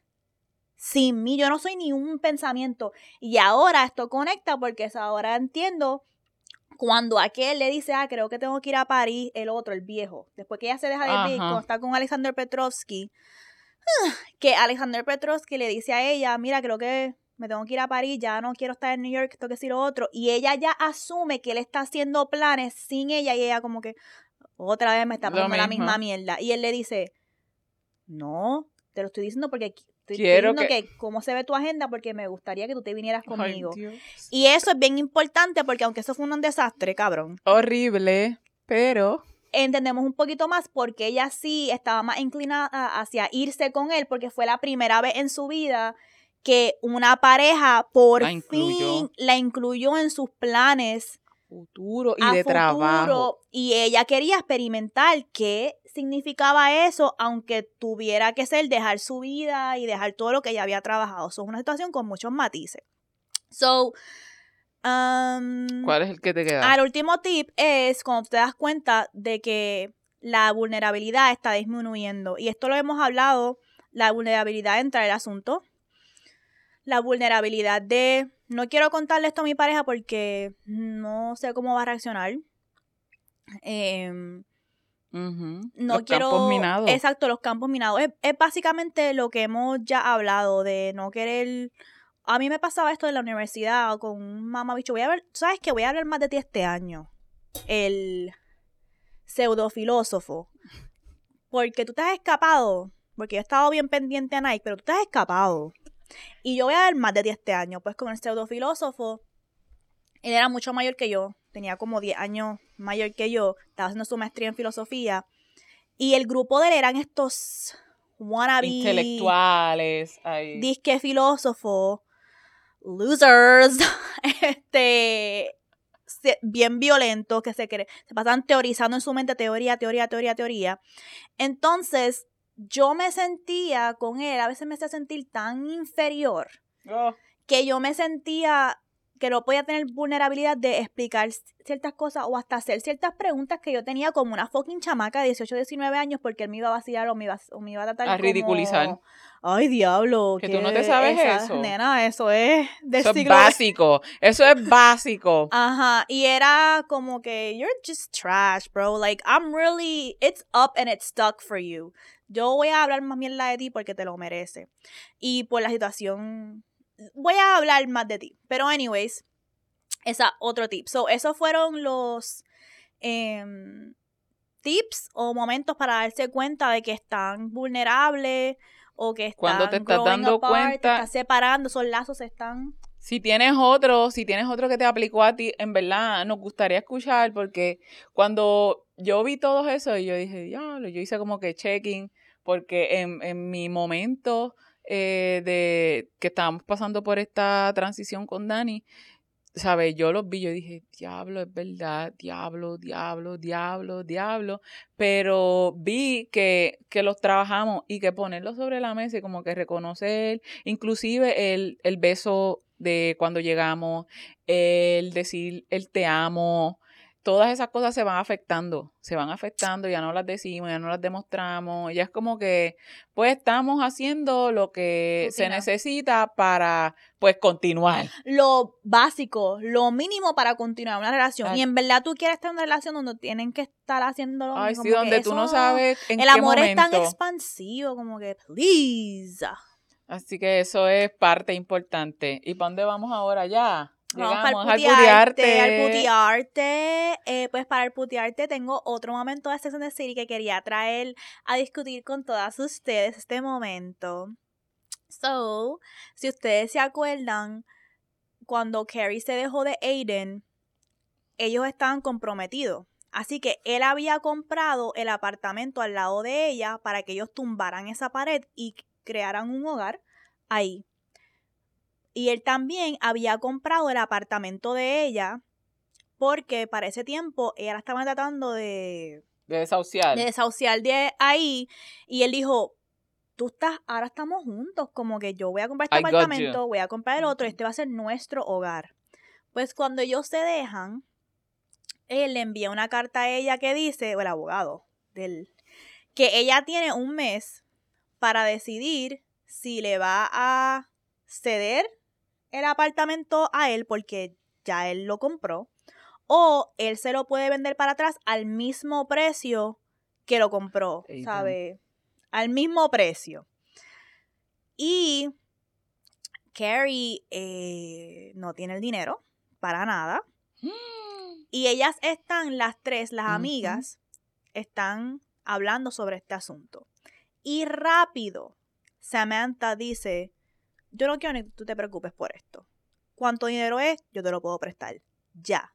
sin mí, yo no soy ni un pensamiento. Y ahora esto conecta porque eso ahora entiendo cuando aquel le dice, ah, creo que tengo que ir a París, el otro, el viejo, después que ella se deja de ir,
Ajá.
cuando está con Alexander Petrovsky, que Alexander Petrovsky le dice a ella, mira, creo que me tengo que ir a París, ya no quiero estar en New York, esto que sí lo otro, y ella ya asume que él está haciendo planes sin ella, y ella como que, otra vez me está pasando la misma mierda, y él le dice, no, te lo estoy diciendo porque estoy,
Quiero que-
que... cómo se ve tu agenda, porque me gustaría que tú te vinieras conmigo. Y eso es bien importante porque aunque eso fue un desastre, cabrón,
Horrible, pero
entendemos un poquito más porque ella sí estaba más inclinada hacia irse con él porque fue la primera vez en su vida que una pareja por
La
fin la incluyó en sus planes
futuro y
a
de
futuro
trabajo.
y ella quería experimentar qué significaba eso aunque tuviera que ser dejar su vida y dejar todo lo que ella había trabajado. Eso es una situación con muchos matices. So, um,
¿Cuál es el que te queda?
al último tip es cuando te das cuenta de que la vulnerabilidad está disminuyendo. Y esto lo hemos hablado, la vulnerabilidad entra el asunto. La vulnerabilidad de, no quiero contarle esto a mi pareja porque no sé cómo va a reaccionar. Em,
Ujú.
no
Los
quiero...
campos minados.
Exacto, los campos minados. Es, es básicamente lo que hemos ya hablado de no querer... A mí me pasaba esto en la universidad con un mamá bicho. Voy a ver, ¿sabes qué? Voy a hablar más de ti este año. El pseudofilósofo. Porque tú te has escapado. Porque yo he estado bien pendiente a Nike, pero tú te has escapado. Y yo voy a ver más de ti este año. Pues con el pseudofilósofo. Él era mucho mayor que yo. Tenía como 10 años mayor que yo. Estaba haciendo su maestría en filosofía. Y el grupo de él eran estos wannabe
Intelectuales. ahí.
disque filósofo, losers, este, bien violentos, que se, se pasan teorizando en su mente teoría, teoría, teoría, teoría. Entonces, yo me sentía con él, a veces me hacía sentir tan inferior
Oh,
que yo me sentía que no podía tener vulnerabilidad de explicar ciertas cosas o hasta hacer ciertas preguntas que yo tenía como una fucking chamaca de 18, 19 años porque él me iba a vacilar o me iba, o me iba a tratar
A
como,
ridiculizar.
Ay, diablo.
Que
¿qué
tú no te sabes
esa-
eso.
Nena, eso es del
Eso es básico. Eso es básico.
Ajá, y era como que you're just trash, bro. Like I'm really it's up and it's stuck for you. Yo voy a hablar más mierda de ti porque te lo merece. Y por la situación voy a hablar más de ti. Pero anyways, esa otro tip. So, esos fueron los em, tips o momentos para darse cuenta de que están vulnerables o que están
Cuando te estás dando
apart, te
cuenta-
estás separando, esos lazos se están
Si tienes otro, si tienes otro que te aplicó a ti, en verdad nos gustaría escuchar porque cuando yo vi todo eso, yo dije, diablo, yo hice como que checking porque en, en mi momento eh, de que estábamos pasando por esta transición con Dani, ¿sabes? Yo los vi, yo dije, diablo, es verdad, diablo, diablo, diablo, diablo, pero vi que, que los trabajamos y que ponerlos sobre la mesa y como que reconocer, inclusive el, el beso de cuando llegamos, el decir el te amo, todas esas cosas se van afectando, se van afectando, ya no las decimos, ya no las demostramos, ya es como que pues estamos haciendo lo que se necesita para pues continuar.
lo básico, lo mínimo para continuar una relación.
Ay.
Y en verdad tú quieres estar en una relación donde tienen que estar haciéndolo.
Ay,
como
sí, donde tú no sabes en
El
qué
amor es tan expansivo, como que, please.
Así que eso es parte importante. ¿Y para dónde vamos ahora ya?
Vamos para el putearte. al putearte. Eh, pues para el putearte tengo otro momento de Sex and the City que quería traer a discutir con todas ustedes este momento. So, si ustedes se acuerdan, cuando Carrie se dejó de Aiden, ellos estaban comprometidos. Así que él había comprado el apartamento al lado de ella para que ellos tumbaran esa pared y crearan un hogar ahí. Y él también había comprado el apartamento de ella porque para ese tiempo ella la estaba tratando de...
De desahuciar.
De desahuciar de ahí. Y él dijo, tú estás, ahora estamos juntos, como que yo voy a comprar este
I
apartamento, voy a comprar el otro, este va a ser nuestro hogar. Pues cuando ellos se dejan, él le envía una carta a ella que dice, o el abogado del, que ella tiene un mes para decidir si le va a ceder el apartamento a él porque ya él lo compró o él se lo puede vender para atrás al mismo precio que lo compró, ¿sabe? Al mismo precio. Y Carrie eh, no tiene el dinero para nada. Y ellas están, las tres, las amigas, están hablando sobre este asunto. Y rápido, Samantha dice, yo no quiero ni que tú te preocupes por esto. ¿Cuánto dinero es? Yo te lo puedo prestar. Ya.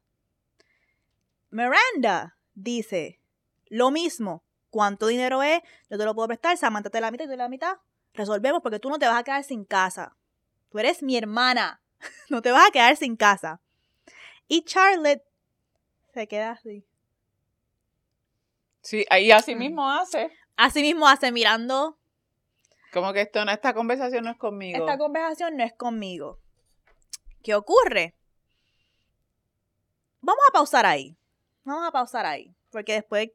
Miranda dice, lo mismo. ¿Cuánto dinero es? Yo te lo puedo prestar. Samantha te la mitad y tú la mitad. Resolvemos porque tú no te vas a quedar sin casa. Tú eres mi hermana. no te vas a quedar sin casa. Y Charlotte se queda así.
Sí, y así mismo hace.
Así mismo hace mirando.
Como que esto no, esta conversación no es conmigo.
Esta conversación no es conmigo. ¿Qué ocurre? Vamos a pausar ahí. Vamos a pausar ahí. Porque después.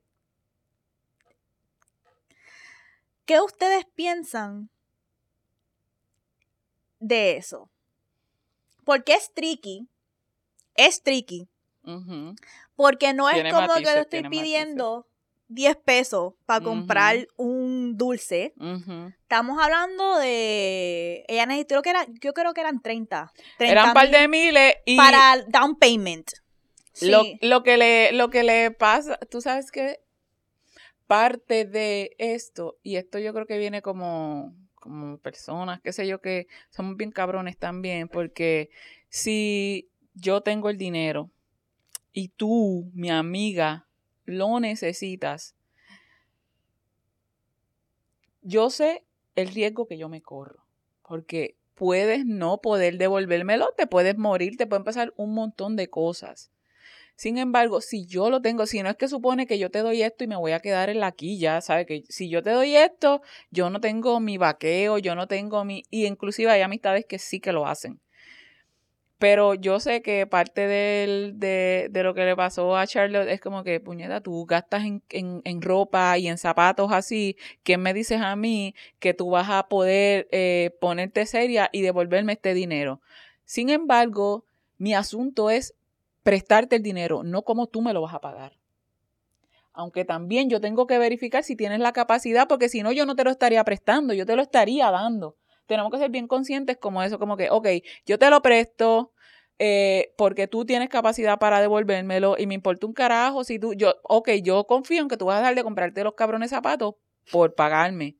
¿Qué ustedes piensan de eso? Porque es tricky. Es tricky. Porque no es
Tiene
como que le estoy
matices.
Pidiendo 10 pesos para comprar un dulce. Estamos hablando de. Ella necesitó, creo que era, yo creo que eran 30. 30
Eran un par de miles y
Para down payment. Sí.
lo, lo que le, lo que le pasa, tú sabes que parte de esto, y esto yo creo que viene como, como personas, qué sé yo, que somos bien cabrones también, porque si yo tengo el dinero y tú, mi amiga, lo necesitas, yo sé el riesgo que yo me corro, porque puedes no poder devolvérmelo, te puedes morir, te pueden pasar un montón de cosas. Sin embargo, si yo lo tengo, si no es que supone que yo te doy esto y me voy a quedar en la quilla, ¿sabes? Que si yo te doy esto, yo no tengo mi vaqueo, yo no tengo mi... Y inclusive hay amistades que sí que lo hacen. Pero yo sé que parte de, de lo que le pasó a Charlotte es como que, puñeta, tú gastas en, en- en ropa y en zapatos así, ¿qué me dices a mí que tú vas a poder eh, ponerte seria y devolverme este dinero? Sin embargo, mi asunto es prestarte el dinero, no como tú me lo vas a pagar. Aunque también yo tengo que verificar si tienes la capacidad, porque si no, yo no te lo estaría prestando, yo te lo estaría dando. Tenemos que ser bien conscientes como eso, como que, ok, yo te lo presto eh, porque tú tienes capacidad para devolvérmelo y me importa un carajo si tú, yo, ok, yo confío en que tú vas a dejar de comprarte los cabrones zapatos por pagarme.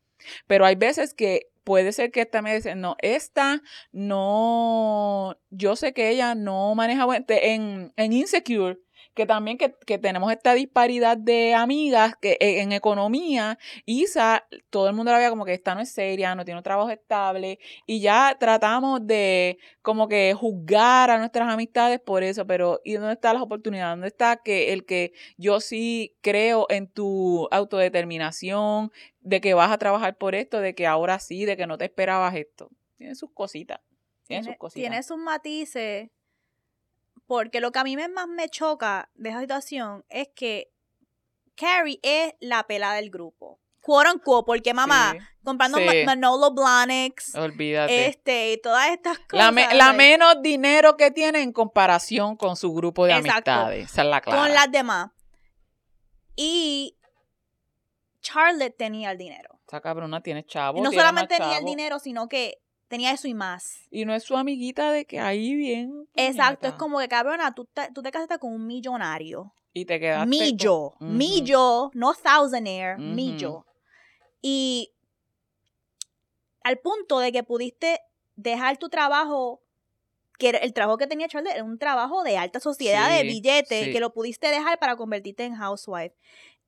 Pero hay veces que puede ser que esta me dice, no, esta no, yo sé que ella no maneja buen, en, en Insecure, que también que, que tenemos esta disparidad de amigas que eh, en economía, Isa, todo el mundo la veía como que esta no es seria, no tiene un trabajo estable, y ya tratamos de como que juzgar a nuestras amistades por eso, pero ¿y dónde están las oportunidades? ¿Dónde está que el que yo sí creo en tu autodeterminación, de que vas a trabajar por esto, de que ahora sí, de que no te esperabas esto? Tiene sus cositas. Tiene, sus cositas.
tiene sus matices. Porque lo que a mí más me choca de esa situación es que Carrie es la pela del grupo. Quote unquote, porque mamá,
Sí,
comprando
sí.
Manolo Blahniks,
olvídate.
este, todas estas cosas.
la, me- la
like,
menos dinero que tiene en comparación con su grupo de
Exacto.
amistades. Esa es la clara.
con las demás. Y Charlotte tenía el dinero.
Esa cabrona tiene chavo.
Y no
tiene
solamente tenía el dinero, sino que tenía eso y más.
Y no es su amiguita de que ahí bien.
Exacto, es como que cabrona, tú te, tú te casaste con un millonario.
Y te quedaste.
Millo,
con-
millo, no thousandaire,
Ujú.
millo. Y al punto de que pudiste dejar tu trabajo que el trabajo que tenía Charlotte era un trabajo de alta sociedad, de billete,
sí.
que lo pudiste dejar para convertirte en housewife.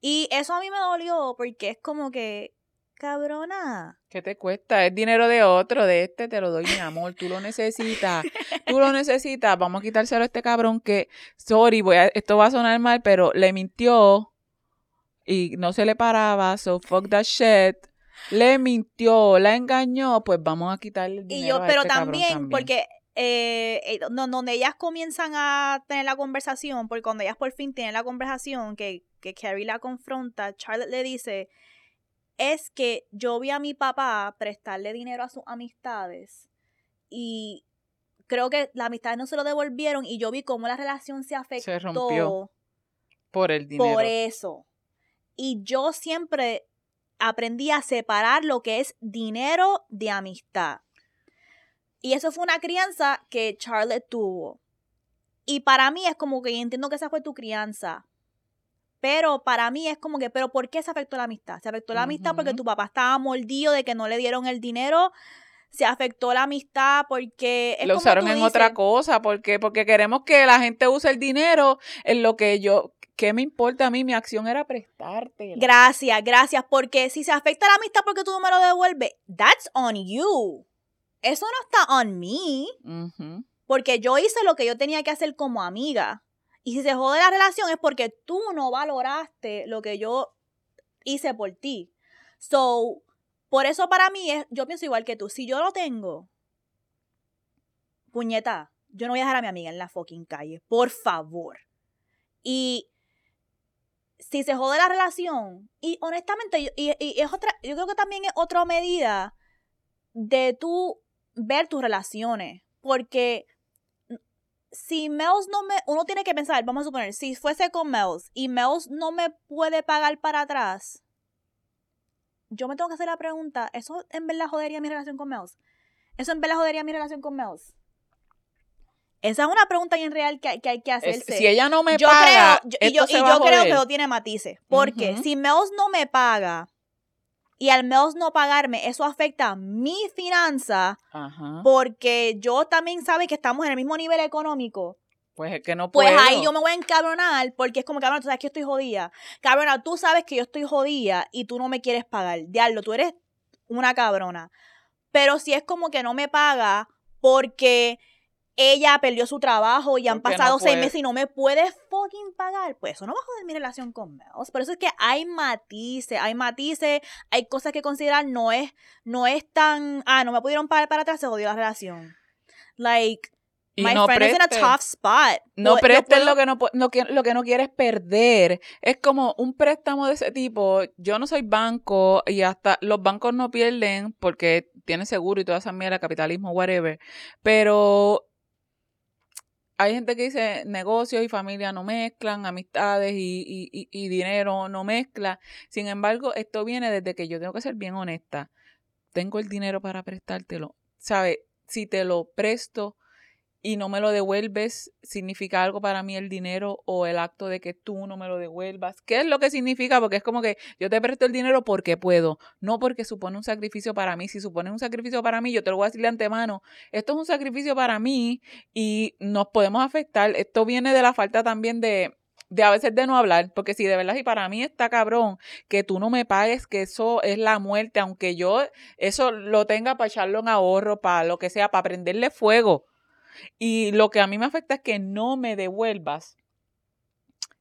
Y eso a mí me dolió porque es como que, cabrona.
¿Qué te cuesta? Es dinero de otro, de este te lo doy, mi amor. Tú lo necesitas. Tú lo necesitas. Vamos a quitárselo a este cabrón que, sorry, voy a, esto va a sonar mal, pero le mintió y no se le paraba. So fuck that shit. Le mintió, la engañó, pues vamos a quitarle el
Y
dinero
yo,
a
pero
este cabrón
también, porque eh, eh, no- donde ellas comienzan a tener la conversación, porque cuando ellas por fin tienen la conversación, que, que Carrie la confronta, Charlotte le dice, es que yo vi a mi papá prestarle dinero a sus amistades y creo que las amistades no se lo devolvieron y yo vi cómo la relación se afectó
rompió por el dinero.
por eso. Y yo siempre aprendí a separar lo que es dinero de amistad. Y eso fue una crianza que Charlotte tuvo. Y para mí es como que entiendo que esa fue tu crianza. Pero para mí es como que, pero ¿por qué se afectó la amistad? Se afectó la amistad porque tu papá estaba mordido de que no le dieron el dinero. Se afectó la amistad porque es
lo
como
usaron en
dices,
otra cosa, porque porque queremos que la gente use el dinero en lo que yo, ¿qué me importa a mí? Mi acción era prestarte.
Gracias, gracias, porque si se afecta la amistad porque tú no me lo devuelves, that's on you. Eso no está on me, porque yo hice lo que yo tenía que hacer como amiga. Y si se jode la relación es porque tú no valoraste lo que yo hice por ti. So, por eso para mí es, yo pienso igual que tú. Si yo lo tengo, puñeta, yo no voy a dejar a mi amiga en la fucking calle, por favor. Y si se jode la relación, y honestamente, yo- y, y es otra, yo creo que también es otra medida de tú ver tus relaciones. Porque si Mels no me. Uno tiene que pensar, vamos a suponer, si fuese con Mels y Mels no me puede pagar para atrás, yo me tengo que hacer la pregunta: ¿eso en verdad jodería mi relación con Mels? ¿Eso en verdad jodería mi relación con Mels? Esa es una pregunta bien real que, hay- que hay que
Es-
hacerse
si ella no me
yo
paga,
creo, yo- y yo,
se
y
va a
yo creo que eso tiene matices. Porque si Mels no me paga y al Mels no pagarme, eso afecta mi finanza
Ajá.
porque yo también sabe que estamos en el mismo nivel económico.
Pues es que no
Pues
puedo.
ahí yo me voy a encabronar porque es como, cabrón, tú sabes que yo estoy jodida. Cabrona, tú sabes que yo estoy jodida y tú no me quieres pagar. Diablo, tú eres una cabrona. Pero si es como que no me paga porque ella perdió su trabajo y han
Porque no
pasado seis
puede.
meses y no me puedes fucking pagar, pues eso no va a joder mi relación con Mels. Por eso es que hay matices, hay matices, hay cosas que considerar, no es, no es tan, ah, no me pudieron pagar para atrás, se jodió la relación. Like,
Y
my
no
friend is in a tough spot.
No prestes
puedo-
lo que no, no qui- lo que no quieres perder. Es como un préstamo de ese tipo. Yo no soy banco y hasta los bancos no pierden porque tienen seguro y toda esa mierda, capitalismo, whatever. Pero hay gente que dice negocios y familia no mezclan, amistades y, y- y- y dinero no mezcla. Sin embargo, esto viene desde que yo tengo que ser bien honesta. Tengo el dinero para prestártelo. ¿Sabes? Si te lo presto y no me lo devuelves, significa algo para mí el dinero o el acto de que tú no me lo devuelvas. ¿Qué es lo que significa? Porque es como que yo te presto el dinero porque puedo, no porque supone un sacrificio para mí. Si supone un sacrificio para mí, yo te lo voy a decir de antemano. Esto es un sacrificio para mí y nos podemos afectar. Esto viene de la falta también de de a veces de no hablar, porque si de verdad y para mí está cabrón que tú no me pagues, que eso es la muerte, aunque yo eso lo tenga para echarlo en ahorro, para lo que sea, para prenderle fuego. Y lo que a mí me afecta es que no me devuelvas.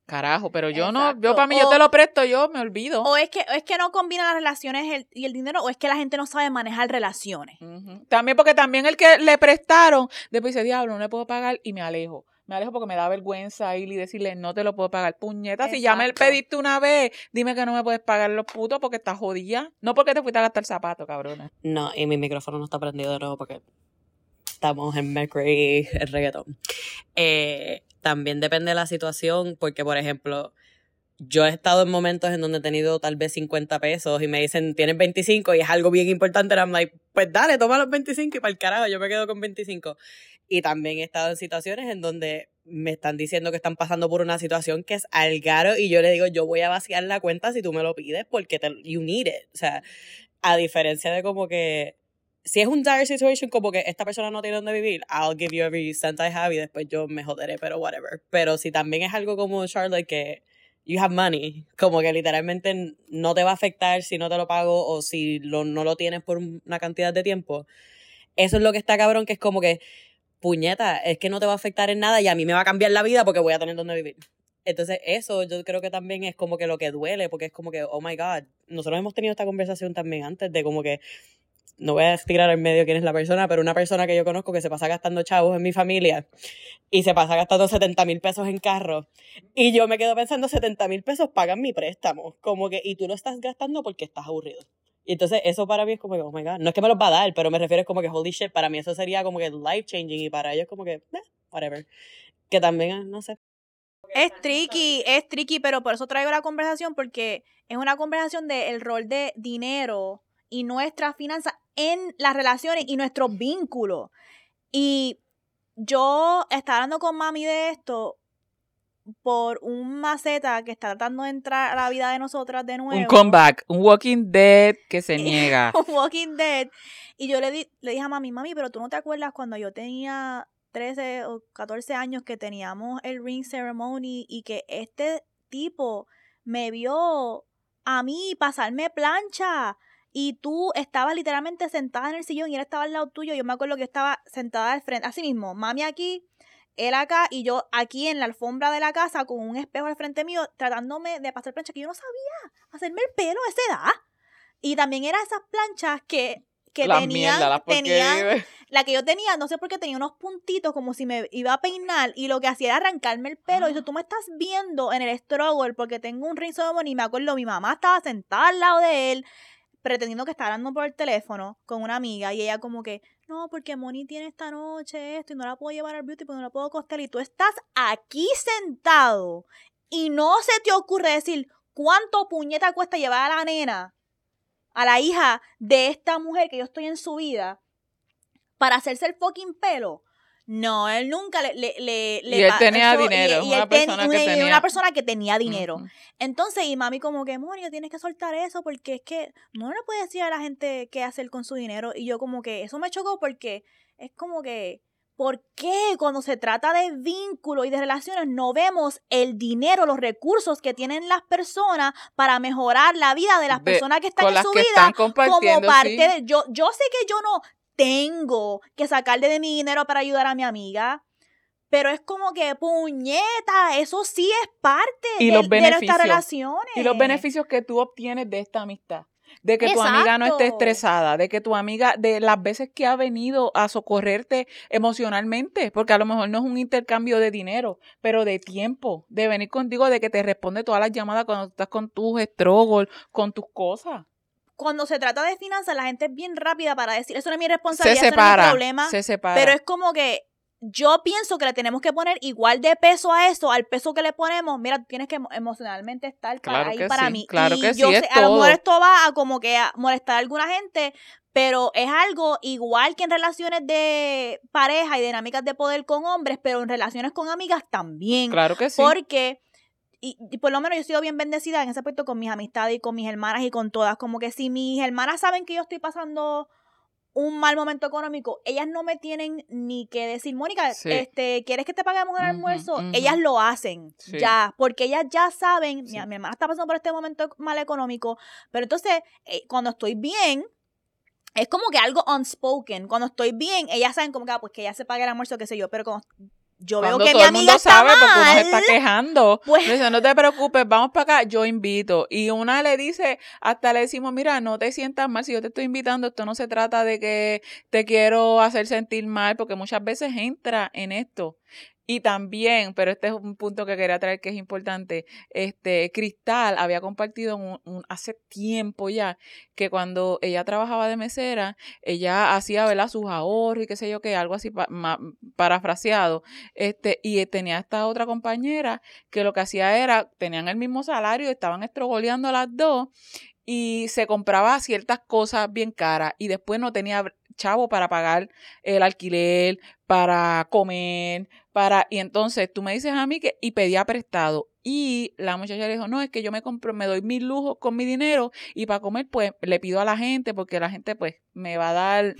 Carajo, pero yo no, yo para mí yo te lo presto, yo me olvido.
O es que, o es que no combina las relaciones el- y el dinero, o es que la gente no sabe manejar relaciones.
También porque también el que le prestaron, después dice, diablo, no le puedo pagar y me alejo. Me alejo porque me da vergüenza ir y decirle, no te lo puedo pagar. Puñeta, si ya me pediste una vez, dime que no me puedes pagar los putos porque estás jodida. No porque te fuiste a gastar zapatos, cabrona.
No, y mi micrófono no está prendido de nuevo porque estamos en Mercury, el reggaetón. Eh, también depende de la situación, porque, por ejemplo, yo he estado en momentos en donde he tenido tal vez 50 pesos y me dicen, tienes 25 y es algo bien importante. I'm like, pues dale, toma los 25 y para el carajo, yo me quedo con 25. Y también he estado en situaciones en donde me están diciendo que están pasando por una situación que es algaro y yo le digo, yo voy a vaciar la cuenta si tú me lo pides porque you need it. O sea, a diferencia de como que si es un dire situation como que esta persona no tiene dónde vivir, I'll give you every cent I have y después yo me joderé, pero whatever. Pero si también es algo como Charlotte que you have money, como que literalmente no te va a afectar si no te lo pago o si lo, no lo tienes por una cantidad de tiempo. Eso es lo que está cabrón, que es como que, puñeta, es que no te va a afectar en nada y a mí me va a cambiar la vida porque voy a tener donde vivir. Entonces, eso yo creo que también es como que lo que duele, porque es como que, oh my God, nosotros hemos tenido esta conversación también antes de como que no voy a tirar en medio quién es la persona, pero una persona que yo conozco que se pasa gastando chavos en mi familia y se pasa gastando 70 mil pesos en carro. Y yo me quedo pensando, 70 mil pesos pagan mi préstamo. Como que, y tú lo estás gastando porque estás aburrido. Y entonces eso para mí es como que, oh my god, no es que me los va a dar, pero me refiero como que, holy shit, para mí eso sería como que life changing y para ellos como que, eh, whatever. Que también, no sé.
Es tricky, es tricky, pero por eso traigo la conversación porque es una conversación del rol de dinero y nuestras finanzas en las relaciones y nuestros vínculos. Y yo estaba hablando con mami de esto por un maceta que está tratando de entrar a la vida de nosotras de nuevo.
Un comeback, un Walking Dead que se niega.
un Walking Dead. Y yo le, di, le dije a mami, mami, pero tú no te acuerdas cuando yo tenía 13 o 14 años que teníamos el ring ceremony y que este tipo me vio a mí pasarme plancha y tú estabas literalmente sentada en el sillón y él estaba al lado tuyo. Yo me acuerdo que estaba sentada al frente, así mismo, mami aquí, él acá y yo aquí en la alfombra de la casa con un espejo al frente mío tratándome de pasar plancha que yo no sabía hacerme el pelo a esa edad. Y también eran esas planchas que, que tenían, la que yo tenía, no sé por qué tenía unos puntitos como si me iba a peinar y lo que hacía era arrancarme el pelo. Y tú me estás viendo en el struggle porque tengo un rinzo de y me acuerdo, mi mamá estaba sentada al lado de él pretendiendo que está hablando por el teléfono con una amiga y ella como que, no, porque Moni tiene esta noche esto y no la puedo llevar al beauty porque no la puedo costar y tú estás aquí sentado y no se te ocurre decir cuánto puñeta cuesta llevar a la nena, a la hija de esta mujer que yo estoy en su vida, para hacerse el fucking pelo. No, él nunca le... le, le
y él tenía dinero, y, una, persona que tenía...
una persona que tenía dinero. Entonces, y mami como que, Moria, tienes que soltar eso porque es que no le puede decir a la gente qué hacer con su dinero. Y yo como que, eso me chocó porque es como que, ¿por qué cuando se trata de vínculos y de relaciones no vemos el dinero, los recursos que tienen las personas para mejorar la vida de las personas que están en su vida como parte de... Yo, yo sé que yo no tengo que sacarle de mi dinero para ayudar a mi amiga. Pero es como que, puñeta, eso sí es parte de, nuestras relaciones.
Y los beneficios que tú obtienes de esta amistad. De que tu amiga no esté estresada, de que tu amiga, de las veces que ha venido a socorrerte emocionalmente, porque a lo mejor no es un intercambio de dinero, pero de tiempo, de venir contigo, de que te responde todas las llamadas cuando estás con tus struggles, con tus cosas
cuando se trata de finanzas, la gente es bien rápida para decir, eso no es mi responsabilidad, se separa, eso no es mi problema.
Se separa.
Pero es como que yo pienso que le tenemos que poner igual de peso a eso, al peso que le ponemos. Mira, tú tienes que emocionalmente estar para ahí para mí.
Claro
y
que
yo
sí,
sé, a lo mejor esto va a como que a molestar a alguna gente, pero es algo igual que en relaciones de pareja y dinámicas de poder con hombres, pero en relaciones con amigas también.
Claro que sí.
Porque y, por lo menos yo he sido bien bendecida en ese aspecto con mis amistades y con mis hermanas y con todas. Como que si mis hermanas saben que yo estoy pasando un mal momento económico, ellas no me tienen ni que decir, Mónica, este, ¿quieres que te paguemos el almuerzo? Ellas lo hacen ya, porque ellas ya saben, mi, hermana está pasando por este momento mal económico, pero entonces eh, cuando estoy bien, es como que algo unspoken. Cuando estoy bien, ellas saben como que, ah, pues que ella se pague el almuerzo, qué sé yo, pero cuando yo veo que todo mi amiga el mundo sabe porque uno
se está quejando. Pues, dice, no te preocupes, vamos para acá, yo invito. Y una le dice, hasta le decimos, mira, no te sientas mal, si yo te estoy invitando, esto no se trata de que te quiero hacer sentir mal, porque muchas veces entra en esto. Y también, pero este es un punto que quería traer que es importante, este Cristal había compartido un, hace tiempo ya que cuando ella trabajaba de mesera, ella hacía ¿verdad? sus ahorros y qué sé yo qué, algo así parafraseado, este, y tenía esta otra compañera que lo que hacía era, tenían el mismo salario, estaban estrogoleando las dos y se compraba ciertas cosas bien caras y después no tenía chavo para pagar el alquiler, para comer, para y entonces tú me dices a mí que y pedía prestado y la muchacha le dijo, "No, es que yo me compro, me doy mil lujos con mi dinero y para comer pues le pido a la gente porque la gente pues me va a dar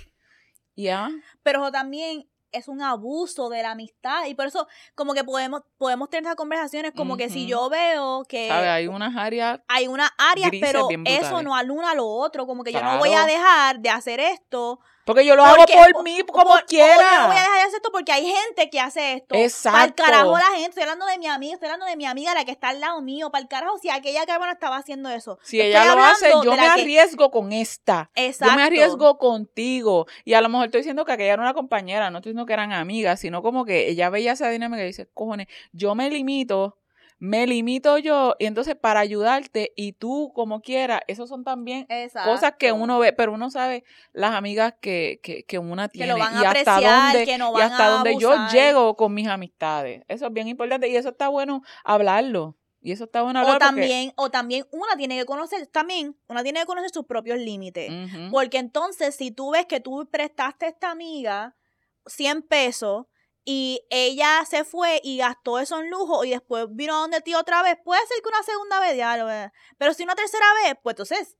Ya.
pero también es un abuso de la amistad y por eso como que podemos podemos tener esas conversaciones como que si yo veo que
¿Sabes? Hay unas áreas
hay unas áreas, pero eso no aluna lo otro, como que yo no voy a dejar de hacer esto
Porque yo lo
Porque-
hago por mí, como
por-
quiera.
yo no voy a dejar de hacer esto porque hay gente que hace esto. Para el
Exacto.
carajo la gente. Estoy hablando de mi amiga, estoy hablando de mi amiga, la que está al lado mío. Para el carajo, si aquella cabrona estaba haciendo eso.
Si
Estoy
ella lo hace, yo me
que-
arriesgo con esta.
Exacto.
Yo me arriesgo contigo. Y a lo mejor estoy diciendo que aquella era una compañera, no estoy diciendo que eran amigas, sino como que ella veía esa dinámica y dice, cojones, yo me limito, me limito yo, y entonces para ayudarte, y tú como quieras, esos son también
Exacto.
cosas que uno ve, pero uno sabe las amigas que, que, que una
Que
tiene
lo van a
y hasta
apreciar,
dónde,
que no
y
van
hasta
a
dónde yo llego con mis amistades. Eso es bien importante y eso está bueno hablarlo. Y eso está bueno
O
hablarlo porque-
también, o también una tiene que conocer, también, una tiene que conocer sus propios límites. Porque entonces, si tú ves que tú prestaste a esta amiga 100 pesos y ella se fue y gastó eso en lujo y después vino a donde ti otra vez, puede ser que una segunda vez ya lo. Pero si una tercera vez, pues entonces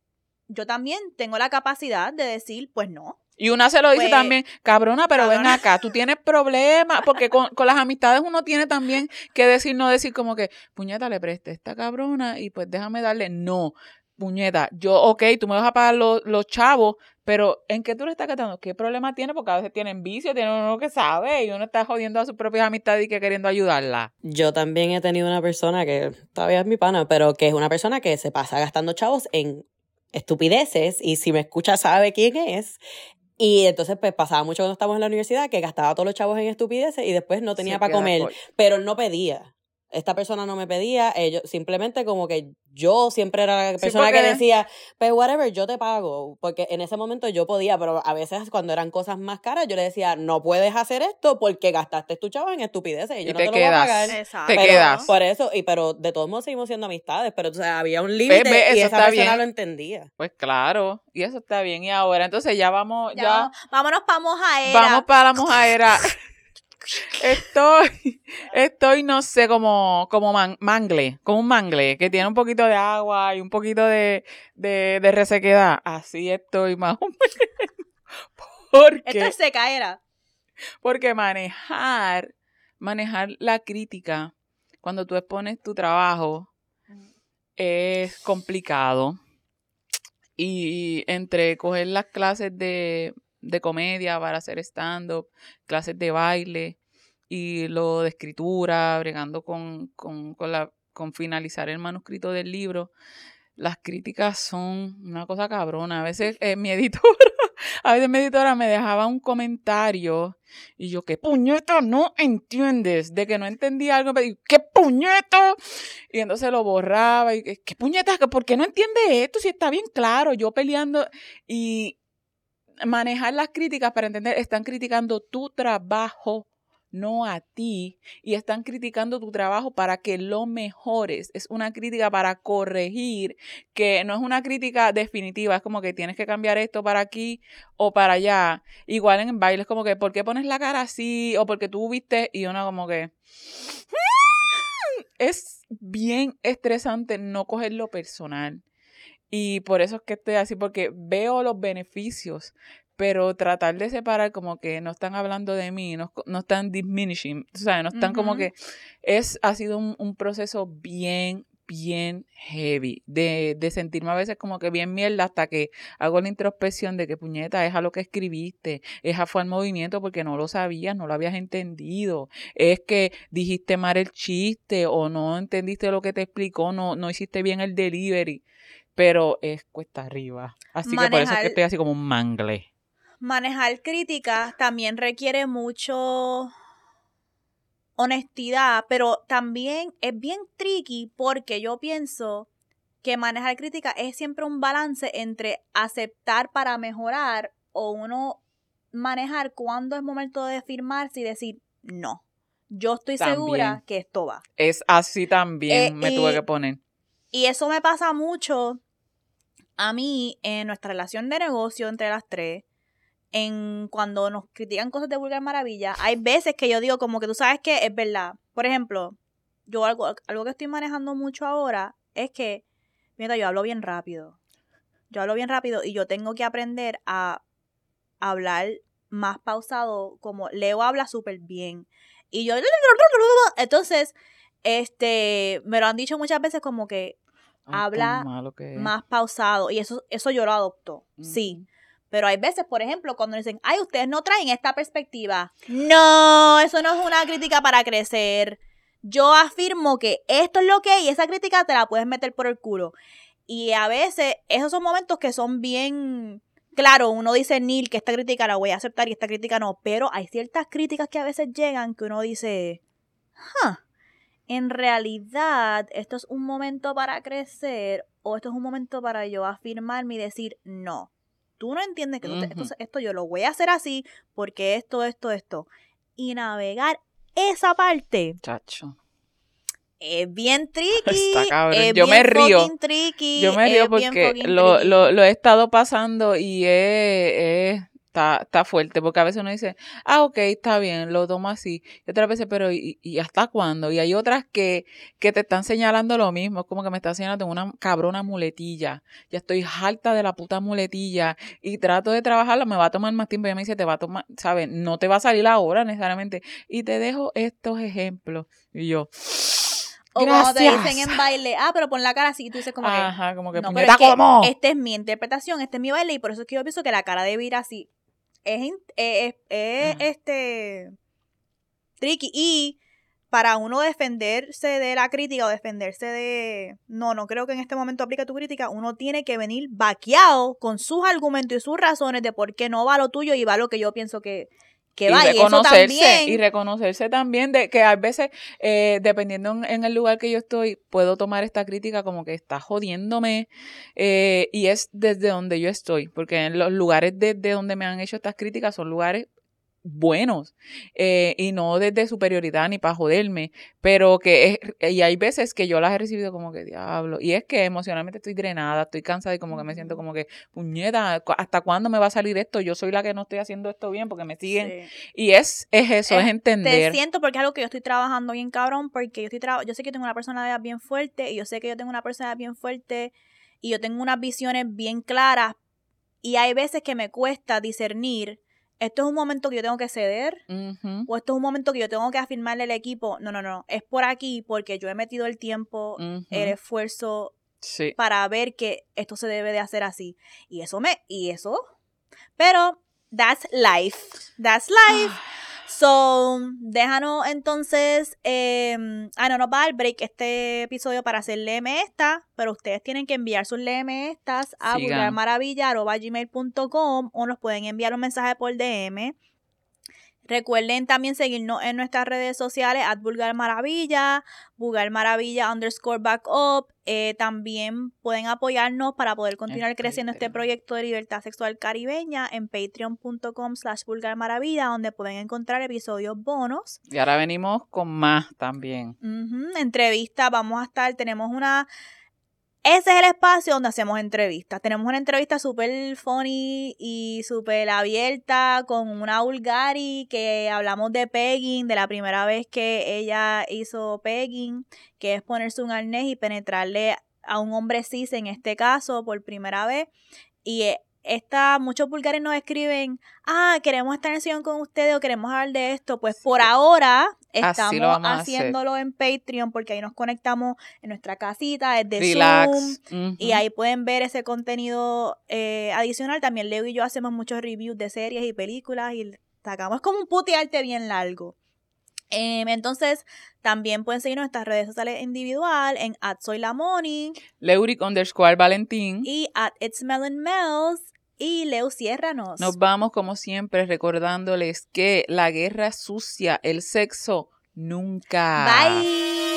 yo también tengo la capacidad de decir, pues no.
Y una se lo dice
Pues,
también, cabrona, pero ven acá, tú tienes problemas, porque con, con las amistades uno tiene también que decir, no decir como que, puñeta, le presté esta cabrona y pues déjame darle, no, puñeta, yo, ok, tú me vas a pagar los, los chavos, pero ¿en qué tú le estás gastando? ¿Qué problema tiene? Porque a veces tienen vicio, tienen uno que sabe y uno está jodiendo a sus propias amistades y que queriendo ayudarla.
Yo también he tenido una persona que todavía es mi pana, pero que es una persona que se pasa gastando chavos en estupideces y si me escucha sabe quién es. Y entonces pues pasaba mucho cuando estábamos en la universidad que gastaba todos los chavos en estupideces y después no tenía
Se
para comer,
cor-
pero él no pedía. Esta persona no me pedía, ellos simplemente como que yo siempre era la
Sí,
persona que decía, pues whatever, yo te pago, porque en ese momento yo podía, pero a veces cuando eran cosas más caras yo le decía, no puedes hacer esto porque gastaste tus chavos en estupideces y yo
Y
no
te
te, lo voy a pagar.
Exacto.
Te
Pero
quedas.
Por eso, y pero de todos modos seguimos siendo amistades, pero o sea, había un límite y esa
está
persona
bien.
lo entendía.
Pues claro, y eso está bien. Y ahora, entonces ya vamos,
Ya,
ya,
vamos- vámonos para mojaera.
Vamos para la mojadera. Estoy, estoy, no sé, como, como man- mangle, como un mangle, que tiene un poquito de agua y un poquito de, de, de resequedad. Así estoy más o menos. Porque,
Esto es secaera.
porque manejar, manejar la crítica cuando tú expones tu trabajo es complicado. Y entre coger las clases de, de comedia para hacer stand-up, clases de baile y lo de escritura, bregando con, con, con, la, con finalizar el manuscrito del libro, las críticas son una cosa cabrona. A veces eh, mi editora, a veces mi editora me dejaba un comentario y yo, ¿qué puñeta no entiendes? De que no entendía algo, pero ¿qué puñeta? Y entonces lo borraba y, ¿qué puñeta? ¿Por qué no entiende esto? Si está bien claro, yo peleando y manejar las críticas para entender, están criticando tu trabajo, no a ti, y están criticando tu trabajo para que lo mejores. Es una crítica para corregir, que no es una crítica definitiva, es como que tienes que cambiar esto para aquí o para allá. Igual en baile es como que, ¿por qué pones la cara así? O porque tú viste y uno como que... Es bien estresante no cogerlo personal. Y por eso es que estoy así, porque veo los beneficios, pero tratar de separar como que no están hablando de mí, no, no están diminishing, o sea, no están como que es, ha sido un, un proceso bien, bien heavy, de, de sentirme a veces como que bien mierda hasta que hago la introspección de que puñeta, es a lo que escribiste, es a fue al movimiento porque no lo sabías, no lo habías entendido, es que dijiste mal el chiste o no entendiste lo que te explicó, no, no hiciste bien el delivery, pero es cuesta arriba. Así que por eso es que estoy así como un mangle.
Manejar críticas también requiere mucho honestidad, pero también es bien tricky porque yo pienso que manejar críticas es siempre un balance entre aceptar para mejorar o uno manejar cuándo es momento de firmarse y decir no. Yo estoy segura que esto va.
Es así también,
Eh,
me tuve que poner.
Y eso me pasa mucho a mí en nuestra relación de negocio entre las tres. En cuando nos critican cosas de vulgar maravilla, hay veces que yo digo como que tú sabes que es verdad. Por ejemplo, yo algo, algo que estoy manejando mucho ahora es que, mira, yo hablo bien rápido. Yo hablo bien rápido y yo tengo que aprender a hablar más pausado, como Leo habla súper bien. Y yo, entonces, este, me lo han dicho muchas veces como que
Ay,
habla
que es.
más pausado. Y eso, eso yo lo adopto, sí. Pero hay veces, por ejemplo, cuando dicen, ay, ustedes no traen esta perspectiva. No, eso no es una crítica para crecer. Yo afirmo que esto es lo que hay y esa crítica te la puedes meter por el culo. Y a veces, esos son momentos que son bien. Claro, uno dice, Neil, que esta crítica la voy a aceptar y esta crítica no. Pero hay ciertas críticas que a veces llegan que uno dice, huh, en realidad, esto es un momento para crecer o esto es un momento para yo afirmarme y decir, no, tú no entiendes que esto,
Ujú.
esto- esto yo lo voy a hacer así porque esto, esto, esto. Y navegar esa parte
Chacho.
es bien tricky.
Está cabrón.
es
Yo me río.
tricky,
Yo me río porque lo, lo, lo he estado pasando y es, es- está, está fuerte, porque a veces uno dice, ah, ok, está bien, lo tomo así. Y otras veces, pero ¿y, y hasta cuándo? Y hay otras que, que te están señalando lo mismo, es como que me está señalando una cabrona muletilla. Ya estoy harta de la puta muletilla y trato de trabajarlo, me va a tomar más tiempo. Y ella me dice, te va a tomar, ¿sabes? No te va a salir ahora necesariamente. Y te dejo estos ejemplos. Y yo,
O cuando te
gracias.
dicen en baile, ah, pero pon la cara así, tú dices como que,
Ajá, como que
no, pero es que
¿cómo?
esta es mi interpretación, este es mi baile y por eso es que yo pienso que la cara debe ir así. Es,
Ajá.
este tricky y para uno defenderse de la crítica o defenderse de no, no creo que en este momento aplique tu crítica, uno tiene que venir vaqueado con sus argumentos y sus razones de por qué no va lo tuyo y va lo que yo pienso que, que. Y eso
reconocerse
también.
y reconocerse también de que a veces eh, dependiendo en, en el lugar que yo estoy puedo tomar esta crítica como que está jodiéndome eh, y es desde donde yo estoy porque en los lugares desde donde me han hecho estas críticas son lugares buenos eh, y no desde superioridad ni para joderme, pero que es, y hay veces que yo las he recibido como que diablo, y es que emocionalmente estoy drenada, estoy cansada y como que me siento como que puñeta, ¿cu- ¿hasta cuándo me va a salir esto? Yo soy la que no estoy haciendo esto bien porque me siguen
Sí.
y es, es eso, es entender.
Te siento porque es algo que yo estoy trabajando bien cabrón, porque yo estoy yo sé que yo tengo una personalidad bien fuerte y yo sé que yo tengo una personalidad bien fuerte y yo tengo unas visiones bien claras y hay veces que me cuesta discernir, esto es un momento que yo tengo que ceder o esto es un momento que yo tengo que afirmarle al equipo, no, no, no, es por aquí porque yo he metido el tiempo, el esfuerzo
sí.
para ver que esto se debe de hacer así. Y eso me, y eso, pero that's life, that's life. So, déjanos entonces, eh, ah, no nos va a dar break este episodio para hacer léeme esta, pero ustedes tienen que enviar sus léeme estas a vulgarmaravilla.gmail.com o nos pueden enviar un mensaje por DM. Recuerden también seguirnos en nuestras redes sociales, at vulgarmaravilla, vulgarmaravilla underscore backup. Eh, también pueden apoyarnos para poder continuar
En
creciendo este proyecto de libertad sexual caribeña en patreon.com slash vulgarmaravilla, donde pueden encontrar episodios bonos.
Y ahora venimos con más también.
Ujú, entrevistas, vamos a estar, tenemos una... Ese es el espacio donde hacemos entrevistas. Tenemos una entrevista súper funny y súper abierta con una Bulgari que hablamos de pegging, de la primera vez que ella hizo pegging, que es ponerse un arnés y penetrarle a un hombre cis en este caso por primera vez. Y eh, esta, muchos vulgares nos escriben, ah, queremos estar en sesión con ustedes o queremos hablar de esto. Pues por ahora estamos haciéndolo en Patreon porque ahí nos conectamos en nuestra casita desde
Relax.
Zoom. Y ahí pueden ver ese contenido eh, adicional. También Leo y yo hacemos muchos reviews de series y películas y sacamos es como un putearte bien largo. Em, entonces, también pueden seguirnos en nuestras redes sociales individual en at soy la Moni
Leuric underscore Valentín.
y at it's Melon Mel's y Leo ciérranos.
Nos vamos como siempre recordándoles que la guerra sucia, el sexo, nunca.
Bye.